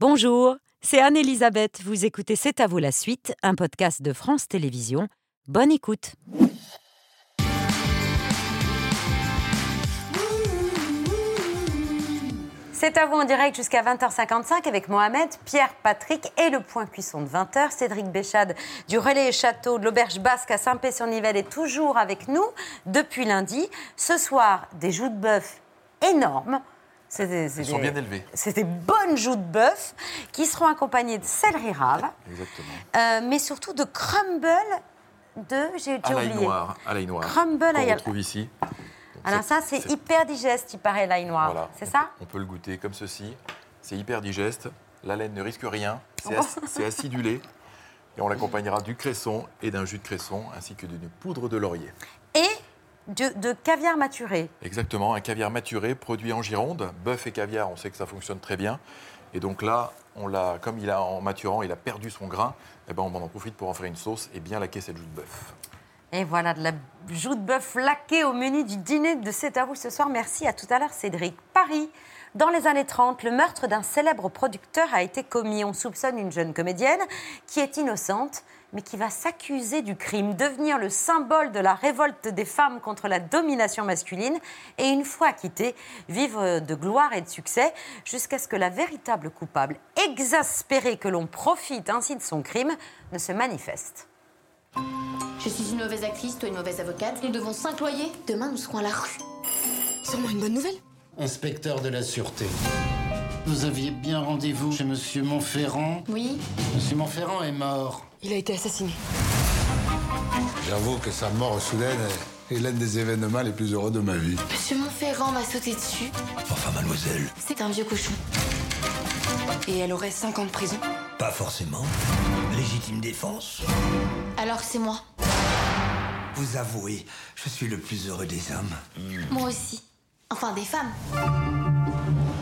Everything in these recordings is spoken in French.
Bonjour, c'est Anne-Elisabeth. Vous écoutez C'est à vous la suite, un podcast de France Télévisions. Bonne écoute. C'est à vous en direct jusqu'à 20h55 avec Mohamed, Pierre, Patrick et le point cuisson de 20h. Cédric Béchade du Relais Château de l'Auberge Basque à Saint-Pé-sur-Nivelle est toujours avec nous depuis lundi. Ce soir, des joues de bœuf énormes. C'est des- c'est Ils sont des- bien élevés. C'est des bonnes joues de bœuf qui seront accompagnées de céleri rave, Exactement. euh, mais surtout de crumble de. J'ai À l'ail oublié. noir. À l'ail noir. Crumble qu'on ail- retrouve ici. Donc Alors ça, c'est hyper digeste, il paraît, l'ail noir. voilà. C'est On ça peut- On peut le goûter comme ceci. C'est hyper digeste. La laine ne risque rien. Oh. c'est acidulé. Et on l'accompagnera du cresson et d'un jus de cresson, ainsi que d'une poudre de laurier. Et de, de caviar maturé. Exactement, un caviar maturé produit en Gironde. Bœuf et caviar, on sait que ça fonctionne très bien. Et donc là, on l'a, comme il a en maturant, il a perdu son grain. Eh ben, on en profite pour en faire une sauce et bien laquer cette joue de bœuf. Et voilà, de la joue de bœuf laquée au menu du dîner de C'est à vous ce soir. Merci, à tout à l'heure, Cédric. Paris. Dans les années 30, le meurtre d'un célèbre producteur a été commis. On soupçonne une jeune comédienne qui est innocente, mais qui va s'accuser du crime, devenir le symbole de la révolte des femmes contre la domination masculine, et une fois acquittée, vivre de gloire et de succès, jusqu'à ce que la véritable coupable, exaspérée que l'on profite ainsi de son crime, ne se manifeste. Je suis une mauvaise actrice, toi une mauvaise avocate. Nous devons s'imployer. Demain, nous serons à la rue. Sûrement une bonne nouvelle. Inspecteur de la Sûreté. Vous aviez bien rendez-vous chez Monsieur Montferrand. Oui Monsieur Montferrand est mort. Il a été assassiné. J'avoue que sa mort soudaine est l'un des événements les plus heureux de ma vie. Monsieur Montferrand m'a sauté dessus. Enfin, mademoiselle, C'est un vieux cochon. Et elle aurait 5 ans de prison. pas forcément. Légitime défense. Alors c'est moi. Vous avouez, je suis le plus heureux des hommes. Moi aussi. Enfin, des femmes.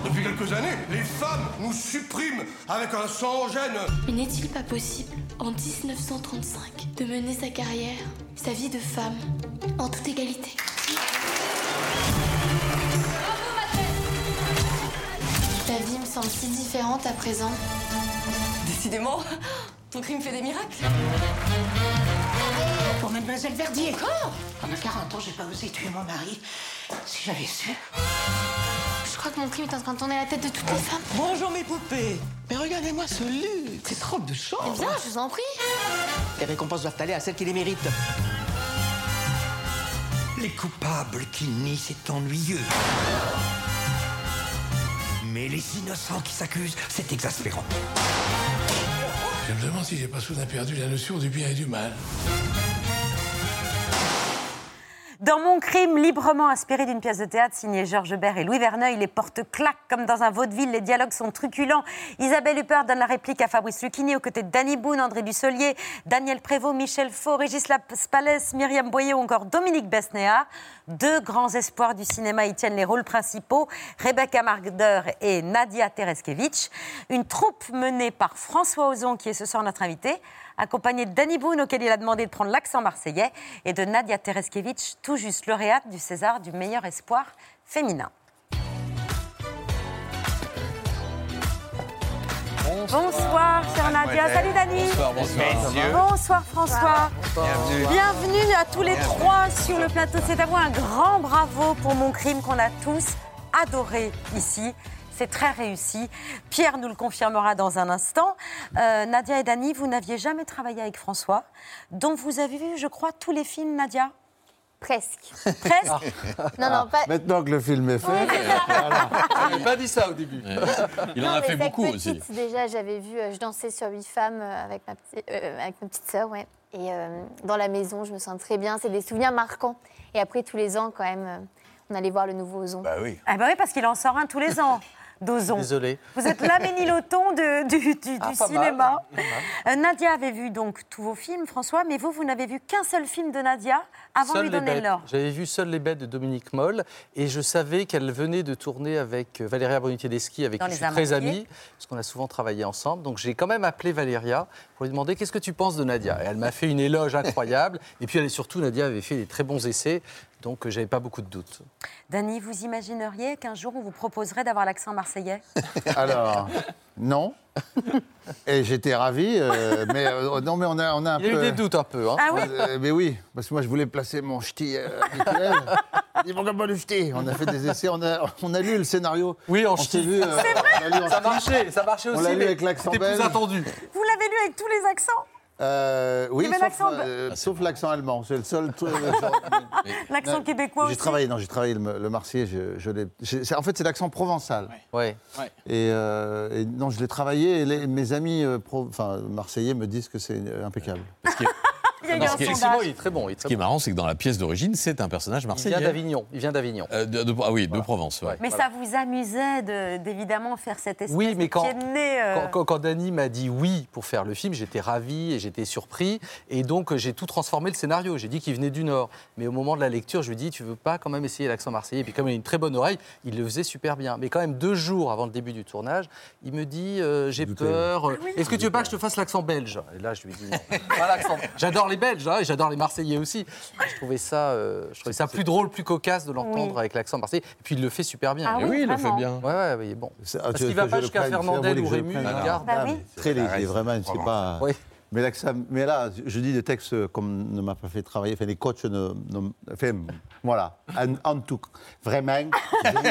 Depuis quelques années, les femmes nous suppriment avec un sang gêne. Mais n'est-il pas possible, en 1935, de mener sa carrière, sa vie de femme, en toute égalité? La vie me semble si différente à présent. Décidément, ton crime fait des miracles. Pour Mademoiselle Verdier. Quoi Pendant 40 ans, j'ai pas osé tuer mon mari. Si j'avais su. Je crois que mon crime est en train de tourner la tête de toutes les femmes. Bonjour mes poupées. Mais regardez-moi ce luxe, cette robe de Eh chambre. bien, je vous en prie. Les récompenses doivent aller à celles qui les méritent. Les coupables qui nient, c'est ennuyeux. Mais les innocents qui s'accusent, c'est exaspérant. Je me demande si j'ai pas soudain perdu la notion du bien et du mal. Dans Mon crime, librement inspiré d'une pièce de théâtre signée Georges Bert et Louis Verneuil, les portes claquent comme dans un vaudeville, les dialogues sont truculents. Isabelle Huppert donne la réplique à Fabrice Lucchini aux côtés de Danny Boone, André Dussolier, Daniel Prévost, Michel Faux, Régis Spalès, Myriam Boyer ou encore Dominique Besnéard. Deux grands espoirs du cinéma y tiennent les rôles principaux, Rebecca Marder et Nadia Tereskevich. Une troupe menée par François Ozon, qui est ce soir notre invité, accompagné de Danny Boone, auquel il a demandé de prendre l'accent marseillais, et de Nadia Tereskevich, tout juste lauréate du César du meilleur espoir féminin. Bonsoir, chère Nadia. Salut Dani. Bonsoir François. Bienvenue. à tous les trois sur le plateau. C'est à vous un grand bravo pour mon crime qu'on a tous adoré ici. C'est très réussi. Pierre nous le confirmera dans un instant. Euh, Nadia et Dani, vous n'aviez jamais travaillé avec François, dont vous avez vu, je crois, tous les films, Nadia? Presque. Presque? Non, non, pas. Maintenant que le film est fait, Il pas dit ça au début. Il en Non, a fait beaucoup petite, aussi. Déjà, j'avais vu, euh, je dansais sur huit femmes euh, avec ma, petite- euh, avec ma petite sœur, ouais. Et euh, dans la maison, je me sens très bien. C'est des souvenirs marquants. Et après, tous les ans, quand même, on allait voir le nouveau Ozon. Bah oui. Ah bah oui, parce qu'il en sort un tous les ans. D'Ozon. Vous êtes l'améniloton de- du, Ah, cinéma. mal. Euh, Nadia avait vu donc tous vos films, François, mais vous, vous n'avez vu qu'un seul film de Nadia avant de lui donner l'or. J'avais vu Seules les bêtes de Dominique Moll et je savais qu'elle venait de tourner avec euh, Valéria Brunetier-Deschi, avec Dans qui je suis très amie, parce qu'on a souvent travaillé ensemble. Donc j'ai quand même appelé Valéria pour lui demander qu'est-ce que tu penses de Nadia? Et elle m'a fait une éloge incroyable. et puis elle, surtout, Nadia avait fait des très bons essais, donc euh, j'avais pas beaucoup de doutes. Dany, vous imagineriez qu'un jour on vous proposerait d'avoir l'accent marseillais? Alors, Non. Et j'étais ravi, euh, mais euh, non, mais on a, on a un Il y a peu. eu des doutes un peu. Hein. Ah oui Euh, mais oui, parce que moi je voulais placer mon ch'ti euh, habituel. Ils vont pas le ch'ti? On a fait des essais, on a, on a lu le scénario. Oui, en on s'est ch'ti. vu. euh, on l'a lu en Ça ch'ti. marchait, ça marchait aussi. On l'a lu mais avec l'accent C'était plus attendu. Vous l'avez lu avec tous les accents? Euh, oui, sauf, euh, sauf l'accent allemand. C'est le seul truc. L'accent québécois J'ai aussi travaillé, non, j'ai travaillé le, le Marseillais. Je, je l'ai- j'ai- c'est- en fait, c'est l'accent provençal. Ouais. Et, euh, et non, je l'ai travaillé. Et les- mes amis euh, pro- enfin, marseillais me disent que c'est euh, impeccable. Il y a eu Non, un ce qui est- Effectivement, sondage. il est très bon. il est Ce qui est bon. marrant, c'est que dans la pièce d'origine, c'est un personnage Il marseillais. vient d'Avignon. Il vient d'Avignon. Euh, de- de- ah oui, de Provence, ouais. Mais ça vous amusait de- d'évidemment faire cette espèce Oui, mais de quand- pied de nez, euh, Quand, quand, quand Dany m'a dit oui pour faire le film, j'étais ravi et j'étais surpris. Et donc, j'ai tout transformé le scénario. J'ai dit qu'il venait du Nord. Mais au moment de la lecture, je lui ai dit, tu veux pas quand même essayer l'accent marseillais? Et puis, comme il a une très bonne oreille, il le faisait super bien. Mais quand même, deux jours avant le début du tournage, il me dit, euh, j'ai peur. euh, Est-ce que tu veux pas que je te fasse l'accent belge? Et là, je lui ai dit, non. Pas l'accent. J'adore les Belges hein, et j'adore les Marseillais aussi. Je trouvais ça, euh, je trouvais ça plus drôle, plus cocasse de l'entendre Oui. avec l'accent marseillais. Et puis, il le fait super bien. Ah oui, oui, il le fait bien. Ouais, ouais, oui, bon. Ah, Parce qu'il va que pas je jusqu'à Fernandel ou je Rému, il Ah, garde. Bah ah, Très léger, vraiment, c'est Provence. pas. Mais là, mais là, je dis des textes comme ne m'a pas fait travailler. Enfin, les coachs ne, ne- enfin, voilà. En, en tout, vraiment. je dire,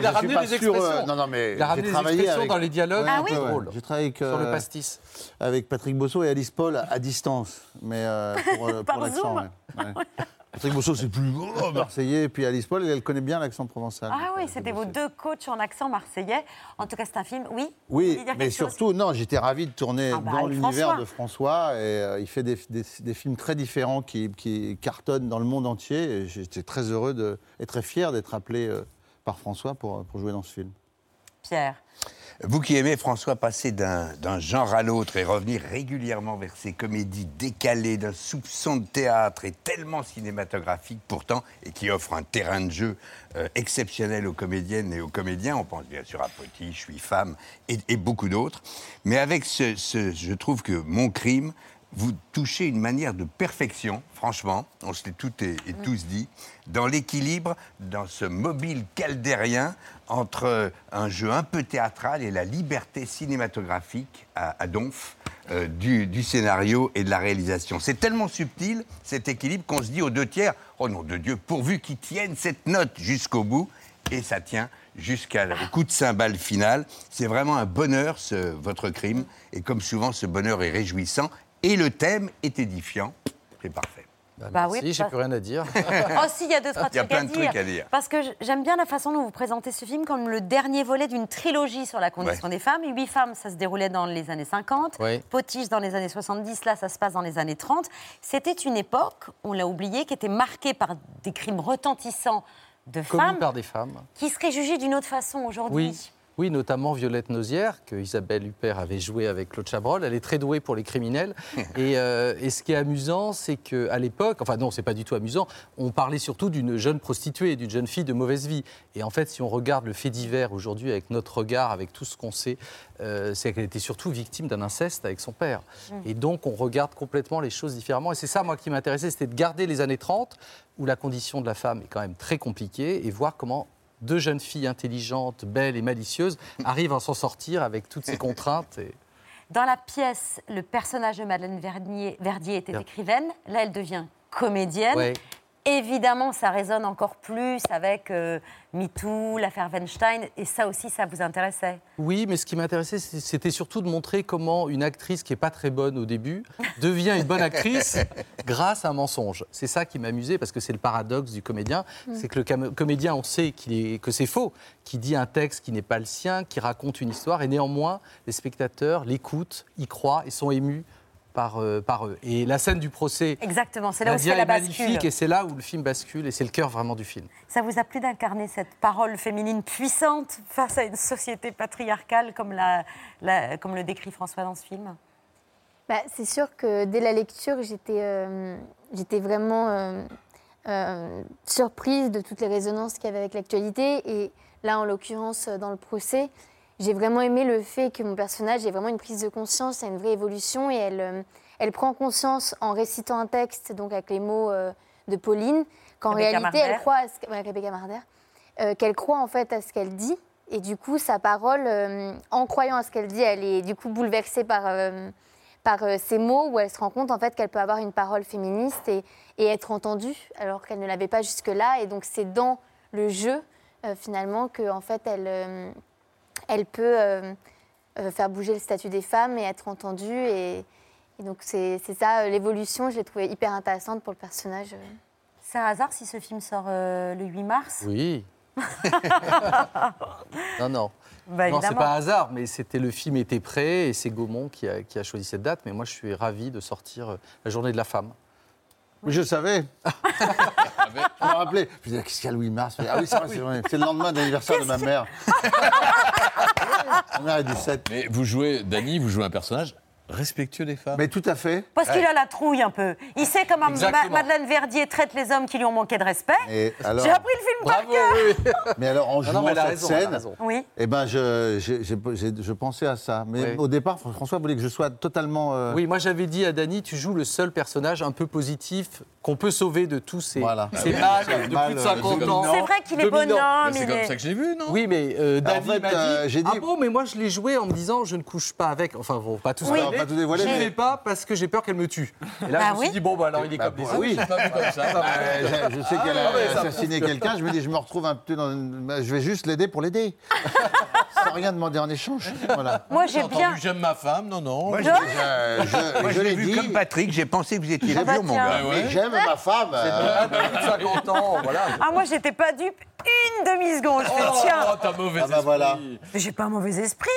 Il a ramené des sûr, euh, expressions. non, non, mais Il a ramené des travaillé expressions avec- dans les dialogues. Ouais, Ah un peu, oui ouais. J'ai travaillé avec, Sur le euh, pastis. avec Patrick Bosso et Alice Paul à distance, mais euh, pour, euh, pour l'accent. Ouais. Patrick Bosso, c'est plus oh, marseillais, et puis Alice Paul, elle connaît bien l'accent provençal. Ah oui, c'était vos deux coachs en accent marseillais. En tout cas, c'est un film, oui Oui, mais surtout, non, j'étais ravi de tourner Ah bah, dans l'univers de François. Et euh, il fait des, des- des films très différents qui, qui cartonnent dans le monde entier. Et j'étais très heureux de, et très fier d'être appelé euh, par François pour, pour jouer dans ce film. Pierre. Vous qui aimez François passer d'un genre à l'autre et revenir régulièrement vers ses comédies décalées, d'un soupçon de théâtre et tellement cinématographique pourtant, et qui offre un terrain de jeu euh, exceptionnel aux comédiennes et aux comédiens, on pense bien sûr à Petit, Je suis femme et, beaucoup d'autres, mais avec ce- je trouve que Mon crime, vous touchez une manière de perfection, franchement, on se l'est toutes et, et tous dit, dans l'équilibre, dans ce mobile caldérien entre un jeu un peu théâtral et la liberté cinématographique à, à Donf euh, du, du scénario et de la réalisation. C'est tellement subtil, cet équilibre, qu'on se dit aux deux tiers, oh non de Dieu, pourvu qu'ils tiennent cette note jusqu'au bout, et ça tient jusqu'au coup de cymbale final. C'est vraiment un bonheur, ce, votre crime, et comme souvent, ce bonheur est réjouissant, et le thème est édifiant. C'est parfait. Bah, Bah merci, oui, j'ai plus rien à dire. Oh, si, il y a deux, trois Il y a trucs, plein à, de dire. trucs à dire. Parce que j'aime bien la façon dont vous présentez ce film comme le dernier volet d'une trilogie sur la condition Ouais. des femmes. Huit femmes, ça se déroulait dans les années 50. Ouais. Potiche dans les années 70, là, ça se passe dans les années 30. C'était une époque, on l'a oublié, qui était marquée par des crimes retentissants de Commis femmes par des femmes. qui seraient jugées d'une autre façon aujourd'hui. Oui. Oui, notamment Violette Nozière, que Isabelle Huppert avait joué avec Claude Chabrol. Elle est très douée pour les criminels. et, euh, et ce qui est amusant, c'est qu'à l'époque, enfin non, c'est pas du tout amusant, on parlait surtout d'une jeune prostituée, d'une jeune fille de mauvaise vie. Et en fait, si on regarde le fait divers aujourd'hui avec notre regard, avec tout ce qu'on sait, euh, c'est qu'elle était surtout victime d'un inceste avec son père. Et donc, on regarde complètement les choses différemment. Et c'est ça, moi, qui m'intéressait, c'était de garder les années 30, où la condition de la femme est quand même très compliquée, et voir comment deux jeunes filles intelligentes, belles et malicieuses arrivent à s'en sortir avec toutes ces contraintes. Et... Dans la pièce, le personnage de Madeleine Verdier, Verdier était écrivaine. Là, elle devient comédienne. Ouais. Évidemment, ça résonne encore plus avec euh, MeToo, l'affaire Weinstein, et ça aussi, ça vous intéressait. Oui, mais ce qui m'intéressait, c'était surtout de montrer comment une actrice qui est pas très bonne au début devient une bonne actrice grâce à un mensonge. C'est ça qui m'amusait parce que c'est le paradoxe du comédien, c'est que le comédien, on sait est- que c'est faux, qui dit un texte qui n'est pas le sien, qui raconte une histoire, et néanmoins, les spectateurs l'écoutent, y croient et sont émus par, euh, par eux. Et la scène du procès. Exactement, c'est là où la est magnifique bascule. et c'est là où le film bascule et c'est le cœur vraiment du film. Ça vous a plu d'incarner cette parole féminine puissante face à une société patriarcale comme, la- la- comme le décrit François dans ce film? Bah, c'est sûr que dès la lecture, j'étais euh, j'étais vraiment euh, euh, surprise de toutes les résonances qu'il y avait avec l'actualité. Et là, en l'occurrence, dans le procès, j'ai vraiment aimé le fait que mon personnage ait vraiment une prise de conscience, a une vraie évolution. Et elle, euh, elle prend conscience en récitant un texte, donc avec les mots euh, de Pauline, qu'en réalité, elle croit à ce ouais, Rebecca Marder, euh, qu'elle croit en fait à ce qu'elle dit Et du coup, sa parole, euh, en croyant à ce qu'elle dit, elle est du coup bouleversée par, euh, par ces mots où elle se rend compte en fait qu'elle peut avoir une parole féministe et, et être entendue alors qu'elle ne l'avait pas jusque-là. Et donc c'est dans le jeu finalement que en fait elle, elle peut euh, euh, faire bouger le statut des femmes et être entendue. Et, et donc c'est c'est ça euh, l'évolution. Je l'ai trouvée hyper intéressante pour le personnage. C'est un hasard si ce film sort euh, le 8 mars Oui. non, non. Bah, non, c'est pas un hasard, mais c'était le film était prêt et c'est Gaumont qui a, qui a choisi cette date. Mais moi, je suis ravi de sortir la Journée de la femme. Oui, je savais. Je me rappelais. Je me disais, qu'est-ce qu'il y a le 8 mars? Ah oui, c'est vrai, c'est vrai. C'est le lendemain de l'anniversaire de ma mère. ma mère est du 7. Mais vous jouez, Dany, vous jouez un personnage respectueux des femmes. Mais tout à fait. Parce qu'il a la trouille un peu. Il sait comment Ma-. Madeleine Verdier traite les hommes qui lui ont manqué de respect. Et alors- J'ai appris le film par cœur. Mais alors, en Non, non, jouant mais elle a cette raison, elle a scène, raison. Oui. eh ben, je, j'ai- j'ai- j'ai- je pensais à ça. Mais Oui. au départ, François voulait que je sois totalement. euh, Oui, moi j'avais dit à Dany, tu joues le seul personnage un peu positif qu'on peut sauver de tous ces, Voilà. ces Ah mâles c'est de mal, plus de euh, 50 dominant. ans. C'est vrai qu'il est Dominant. bonhomme. Mais c'est il comme est- ça que je l'ai vu, non Oui, mais euh, Alors, en fait, m'a dit, euh, j'ai dit- Ah bon, mais moi je l'ai joué en me disant je ne couche pas avec. Enfin, bon, pas tout Oui. ça. Va pas dévoiler, Je ne mais- l'ai pas parce que j'ai peur qu'elle me tue. Et là, Bah je me suis oui. dit, bon, bah alors il est Bah, comme les bah, oui. Je l'ai pas vu comme ça. Euh, je, je sais qu'elle Ah, mais a assassiné quelqu'un. Je me dis, je me retrouve un peu dans. une- bah, Je vais juste l'aider pour l'aider. Sans rien demander en échange. Voilà. Moi, j'ai bien. j'aime ma femme, non, non. Moi, Je, je, je- moi, je je l'ai vu dit. comme Patrick, j'ai pensé que vous étiez Ah bah vieux, mon gars. ouais. Mais j'aime ma femme. euh, de 50 ans, voilà. Ah, moi, j'étais pas dupe une demi-seconde. Je fais, Oh, tiens, t'as mauvais Ah bah voilà. esprit. j'ai pas un mauvais esprit.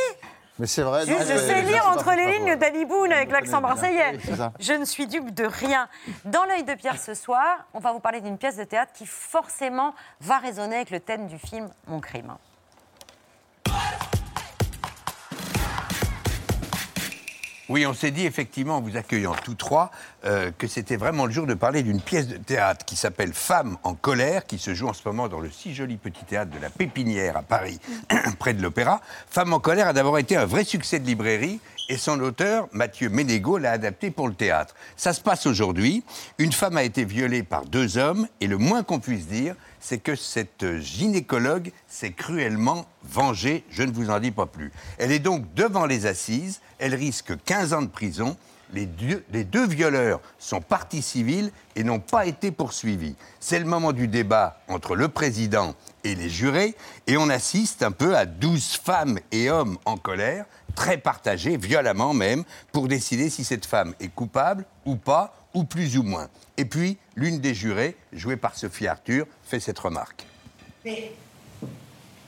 Mais c'est vrai. Non, je sais lire entre les lignes Danny Boone avec l'accent marseillais. Je ne suis dupe de rien. Dans l'œil de Pierre ce soir, on va vous parler d'une pièce de théâtre qui forcément va résonner avec le thème du film Mon crime. Oui, on s'est dit effectivement, en vous accueillant tous trois, euh, que c'était vraiment le jour de parler d'une pièce de théâtre qui s'appelle Femmes en colère, qui se joue en ce moment dans le si joli petit théâtre de la Pépinière à Paris, près de l'Opéra. Femmes en colère a d'abord été un vrai succès de librairie et son auteur, Mathieu Ménégo, l'a adapté pour le théâtre. Ça se passe aujourd'hui. Une femme a été violée par deux hommes et le moins qu'on puisse dire, c'est que cette gynécologue s'est cruellement vengée. Je ne vous en dis pas plus. Elle est donc devant les assises. Elle risque 15 ans de prison. Les deux, les deux violeurs sont partis civils et n'ont pas été poursuivis. C'est le moment du débat entre le président et les jurés, et on assiste un peu à 12 femmes et hommes en colère, très partagés, violemment même, pour décider si cette femme est coupable ou pas, ou plus ou moins. Et puis, l'une des jurées, jouée par Sophie Arthur, fait cette remarque. Mais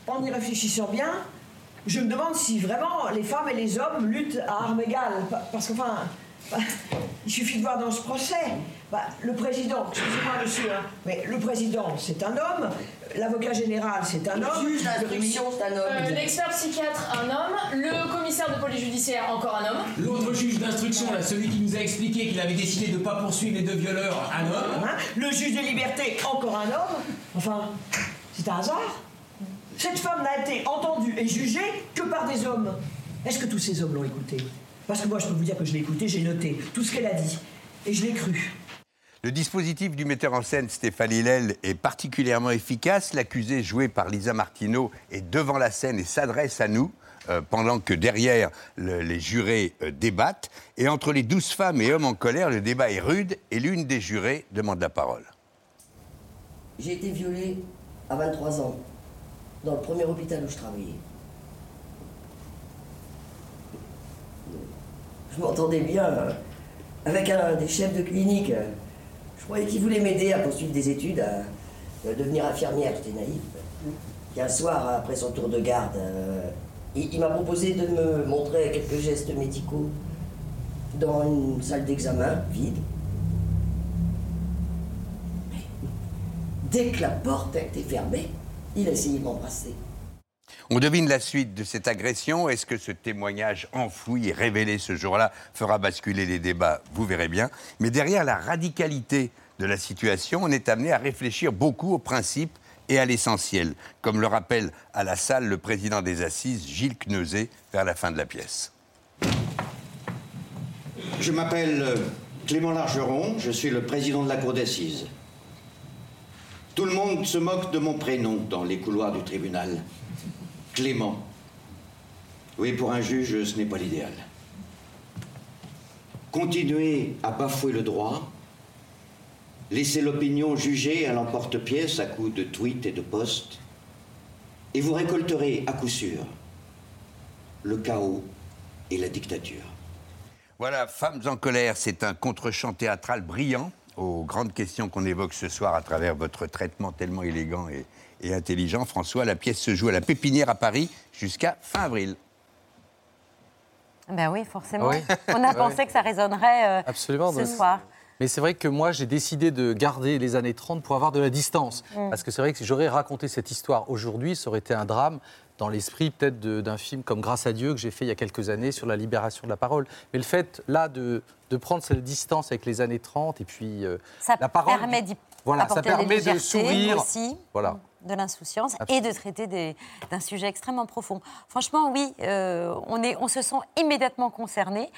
en y réfléchissant bien, je me demande si vraiment les femmes et les hommes luttent à armes égales. Pa- Parce qu'enfin, bah, il suffit de voir dans ce procès. bah, le président, excusez-moi monsieur, hein, mais le président c'est un homme, l'avocat général c'est un Le homme. juge d'instruction, c'est un homme. Euh, L'expert psychiatre, un homme. Le commissaire de police judiciaire, encore un homme. L'autre juge d'instruction, là, celui qui nous a expliqué qu'il avait décidé de ne pas poursuivre les deux violeurs, un homme. Hein, le juge des libertés, encore un homme. Enfin, c'est un hasard. Cette femme n'a été entendue et jugée que par des hommes. Est-ce que tous ces hommes l'ont écoutée? Parce que moi, je peux vous dire que je l'ai écoutée, j'ai noté tout ce qu'elle a dit. Et je l'ai cru. Le dispositif du metteur en scène Stéphane Hillel est particulièrement efficace. L'accusé, joué par Lisa Martineau, est devant la scène et s'adresse à nous, euh, pendant que derrière, le- les jurés euh, débattent. Et entre les douze femmes et hommes en colère, le débat est rude et l'une des jurés demande la parole. J'ai été violée à 23 ans, dans le premier hôpital où je travaillais. Je m'entendais bien euh, avec un des chefs de clinique. Je croyais qu'il voulait m'aider à poursuivre des études, à euh, devenir infirmière. J'étais naïf. Puis un soir, après son tour de garde, euh, il, m'a proposé de me montrer quelques gestes médicaux dans une salle d'examen vide. Dès que la porte a été fermée, il a essayé de m'embrasser. On devine la suite de cette agression. Est-ce que ce témoignage enfoui et révélé ce jour-là fera basculer les débats? Vous verrez bien. Mais derrière la radicalité de la situation, on est amené à réfléchir beaucoup aux principes et à l'essentiel, comme le rappelle à la salle le président des assises, Gilles Kneuzet, vers la fin de la pièce. Je m'appelle euh, Clément Largeron, je suis le président de la cour d'assises. Tout le monde se moque de mon prénom dans les couloirs du tribunal. Clément. Oui, pour un juge, ce n'est pas l'idéal. Continuez à bafouer le droit, laissez l'opinion juger à l'emporte-pièce à coups de tweets et de posts, et vous récolterez à coup sûr le chaos et la dictature. Voilà, Femmes en colère, c'est un contre-champ théâtral brillant aux grandes questions qu'on évoque ce soir à travers votre traitement tellement élégant et, et intelligent. François, la pièce se joue à la Pépinière à Paris jusqu'à fin avril. Ben oui, forcément. Oui. On a pensé que ça résonnerait euh, Absolument. ce soir. Mais c'est vrai que moi, j'ai décidé de garder les années 30 pour avoir de la distance. Mm. Parce que c'est vrai que si j'aurais raconté cette histoire aujourd'hui, ça aurait été un drame dans l'esprit peut-être d'un film comme Grâce à Dieu que j'ai fait il y a quelques années sur la libération de la parole. Mais le fait, là, de, de prendre cette distance avec les années 30 et puis euh, Ça la parole... permet d'y Voilà, ça permet de sourire. aussi, Voilà. De l'insouciance et de traiter d'un sujet extrêmement profond. Franchement, oui, euh, on, est, on se sent immédiatement concerné.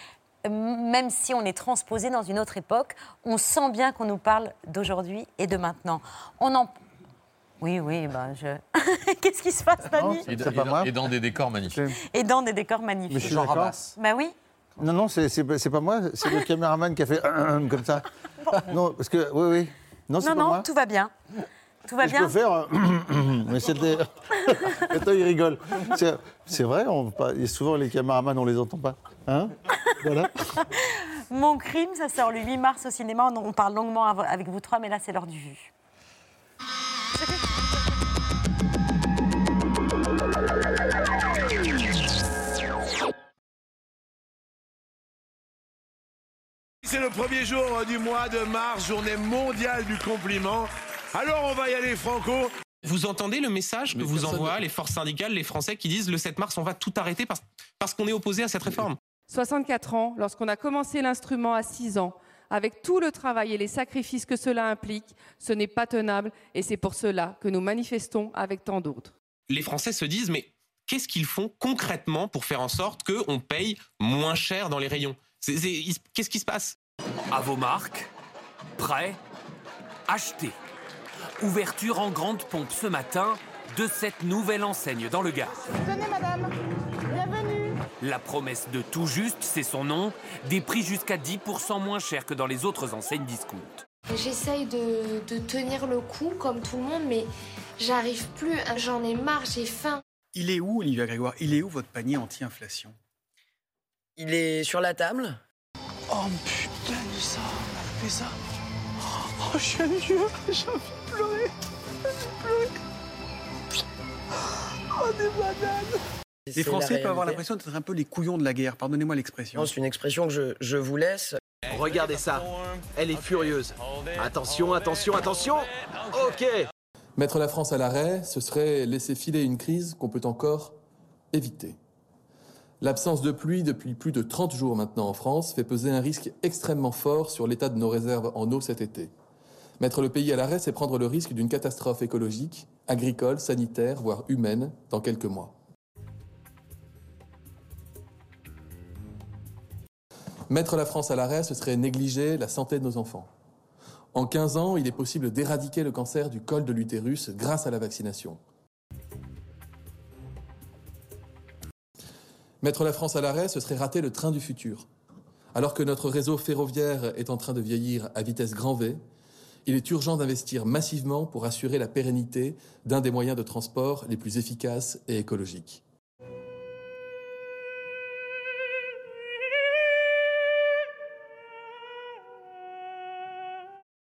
Même si on est transposé dans une autre époque, on sent bien qu'on nous parle d'aujourd'hui et de maintenant. On en... Oui, oui, ben je... Qu'est-ce qui se passe, Dani Et, dans- et dans des décors magnifiques. Et dans des décors magnifiques. Mais je suis d'accord. Bah oui. Non, non, c'est pas moi, c'est le caméraman qui a fait comme ça. Non, parce que, oui, oui. Non, Non, pas non, moi. tout va bien. Tout va je bien. peux faire. mais c'était. Attends, il rigole. C'est- vrai, on, et souvent les caméramans, on les entend pas. Hein? Voilà. Mon crime, ça sort le 8 mars au cinéma. On parle longuement av- avec vous trois, mais là, c'est l'heure du vu. C'est le premier jour du mois de mars, journée mondiale du compliment. Alors on va y aller franco. Vous entendez le message que vous envoient ne- les forces syndicales, les Français qui disent le 7 mars, on va tout arrêter parce, parce qu'on est opposé à cette réforme 64 ans, lorsqu'on a commencé l'instrument à 6 ans, avec tout le travail et les sacrifices que cela implique, ce n'est pas tenable et c'est pour cela que nous manifestons avec tant d'autres. Les Français se disent mais qu'est-ce qu'ils font concrètement pour faire en sorte qu'on paye moins cher dans les rayons? Qu'est-ce qui se passe? À vos marques, prêts, achetez. Ouverture en grande pompe ce matin de cette nouvelle enseigne dans le Gard. Tenez, madame. Bienvenue. La promesse de tout juste, c'est son nom, des prix jusqu'à 10% moins chers que dans les autres enseignes discount. J'essaye de, de tenir le coup comme tout le monde, mais j'arrive plus. J'en ai marre, j'ai faim. Il est où, Olivia Grégoire? Il est où votre panier anti-inflation? Il est sur la table. Oh putain, ça fait ça Oh, je suis un vieux, j'ai envie pleurer. J'ai. Oh, des bananes Les Français peuvent avoir l'impression d'être un peu les couillons de la guerre, pardonnez-moi l'expression. C'est une expression que je, je vous laisse. Regardez ça. Elle est furieuse. Attention, attention, attention. Ok. Mettre la France à l'arrêt, ce serait laisser filer une crise qu'on peut encore éviter. L'absence de pluie depuis plus de 30 jours maintenant en France fait peser un risque extrêmement fort sur l'état de nos réserves en eau cet été. Mettre le pays à l'arrêt, c'est prendre le risque d'une catastrophe écologique, agricole, sanitaire, voire humaine dans quelques mois. Mettre la France à l'arrêt, ce serait négliger la santé de nos enfants. En 15 ans, il est possible d'éradiquer le cancer du col de l'utérus grâce à la vaccination. Mettre la France à l'arrêt, ce serait rater le train du futur. Alors que notre réseau ferroviaire est en train de vieillir à vitesse grand V, il est urgent d'investir massivement pour assurer la pérennité d'un des moyens de transport les plus efficaces et écologiques.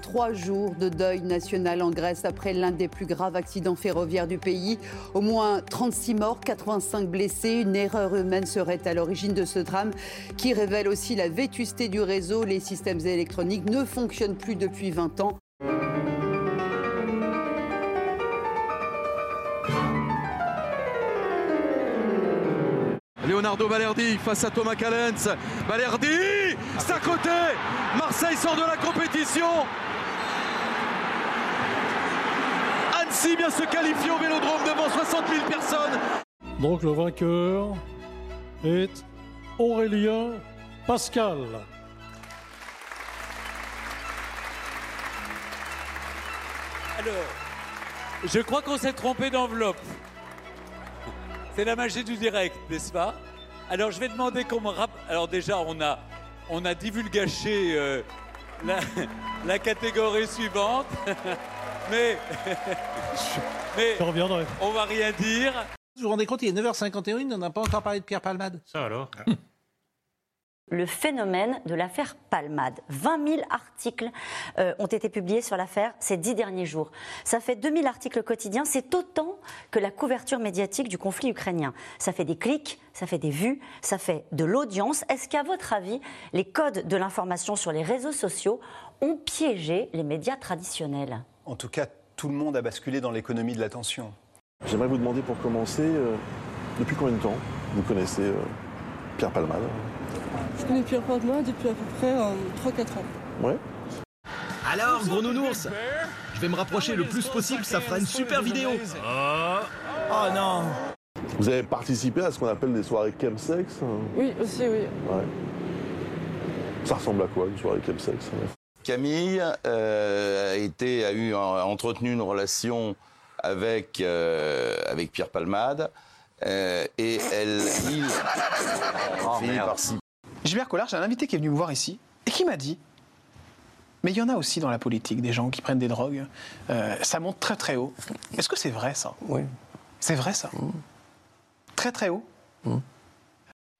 Trois jours de deuil national en Grèce après l'un des plus graves accidents ferroviaires du pays. Au moins 36 morts, 85 blessés. Une erreur humaine serait à l'origine de ce drame qui révèle aussi la vétusté du réseau. Les systèmes électroniques ne fonctionnent plus depuis 20 ans. Leonardo Balerdi face à Thomas Callens. Balerdi, c'est à côté. Marseille sort de la compétition. Annecy vient se qualifier au Vélodrome devant 60 000 personnes. Donc le vainqueur est Aurélien Pascal. Alors, je crois qu'on s'est trompé d'enveloppe. C'est la magie du direct, n'est-ce pas? Alors je vais demander qu'on me rappelle. Alors déjà, on a, on a divulgaché euh, la, la catégorie suivante. mais mais on va rien dire. Vous vous rendez compte, il est 9h51, on n'a pas encore parlé de Pierre Palmade. Ça alors? Le phénomène de l'affaire Palmade. 20 000 articles euh, ont été publiés sur l'affaire ces dix derniers jours. Ça fait 2 000 articles quotidiens, c'est autant que la couverture médiatique du conflit ukrainien. Ça fait des clics, ça fait des vues, ça fait de l'audience. Est-ce qu'à votre avis, les codes de l'information sur les réseaux sociaux ont piégé les médias traditionnels? En tout cas, tout le monde a basculé dans l'économie de l'attention. J'aimerais vous demander pour commencer, euh, depuis combien de temps vous connaissez euh, Pierre Palmade? Je connais Pierre Palmade depuis à peu près 3-4 euh, ans. Ouais. Alors, gros nounours Je vais me rapprocher le plus possible, ça fera une super vidéo. Oh, oh non Vous avez participé à ce qu'on appelle des soirées chemsex hein Oui, aussi, oui. Ouais. Ça ressemble à quoi, une soirée chemsex Camille euh, a, été, a eu entretenu une relation avec, euh, avec Pierre Palmade. et elle, il, oh, finit par s'y Gilbert Collard, j'ai un invité qui est venu me voir ici et qui m'a dit mais il y en a aussi dans la politique des gens qui prennent des drogues. Euh, ça monte très très haut. Est-ce que c'est vrai ça? Oui. C'est vrai ça? Très très haut?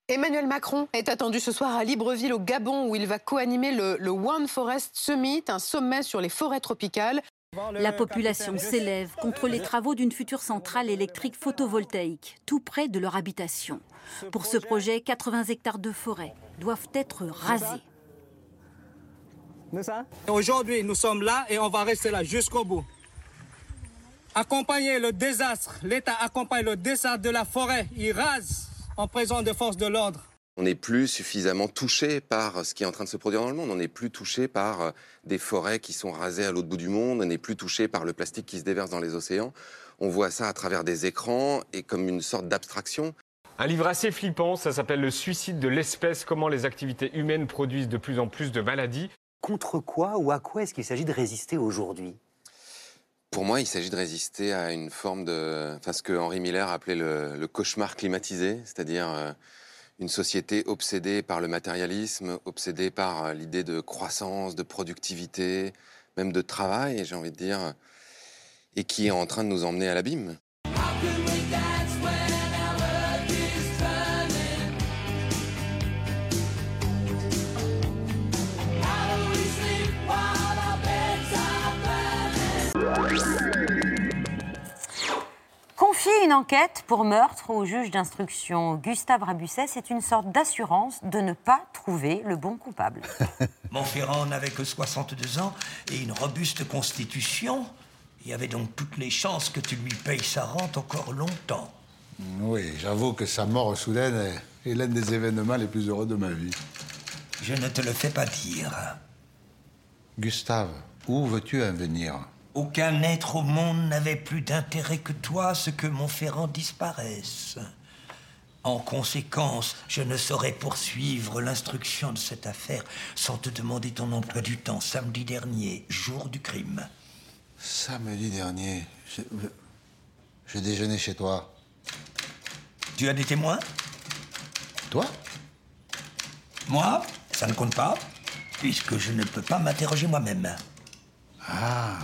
Emmanuel Macron est attendu ce soir à Libreville au Gabon où il va co-animer le, le One Forest Summit, un sommet sur les forêts tropicales. La population s'élève contre les travaux d'une future centrale électrique photovoltaïque, tout près de leur habitation. Pour ce projet, 80 hectares de forêt doivent être rasés. Aujourd'hui, nous sommes là et on va rester là jusqu'au bout. Accompagner le désastre, l'État accompagne le désastre de la forêt, il rase en présence des forces de l'ordre. On n'est plus suffisamment touché par ce qui est en train de se produire dans le monde. On n'est plus touché par euh, des forêts qui sont rasées à l'autre bout du monde. On n'est plus touché par le plastique qui se déverse dans les océans. On voit ça à travers des écrans et comme une sorte d'abstraction. Un livre assez flippant, ça s'appelle Le suicide de l'espèce, comment les activités humaines produisent de plus en plus de maladies. Contre quoi ou à quoi est-ce qu'il s'agit de résister aujourd'hui? Pour moi, il s'agit de résister à une forme de, enfin, ce que Henri Miller appelait le, cauchemar climatisé, c'est-à-dire euh, une société obsédée par le matérialisme, obsédée par euh, l'idée de croissance, de productivité, même de travail, j'ai envie de dire, et qui est en train de nous emmener à l'abîme. Confier une enquête pour meurtre au juge d'instruction Gustave Rabusset, c'est une sorte d'assurance de ne pas trouver le bon coupable. Montferrand n'avait que 62 ans et une robuste constitution. Il y avait donc toutes les chances que tu lui payes sa rente encore longtemps. Oui, j'avoue que sa mort soudaine est l'un des événements les plus heureux de ma vie. Je ne te le fais pas dire. Gustave, où veux-tu en venir? Aucun être au monde n'avait plus d'intérêt que toi à ce que Montferrand disparaisse. En conséquence, je ne saurais poursuivre l'instruction de cette affaire sans te demander ton emploi du temps samedi dernier, jour du crime. Samedi dernier, j'ai déjeuné chez toi. Tu as des témoins? Toi? Moi? Ça ne compte pas, puisque je ne peux pas m'interroger moi-même. Ah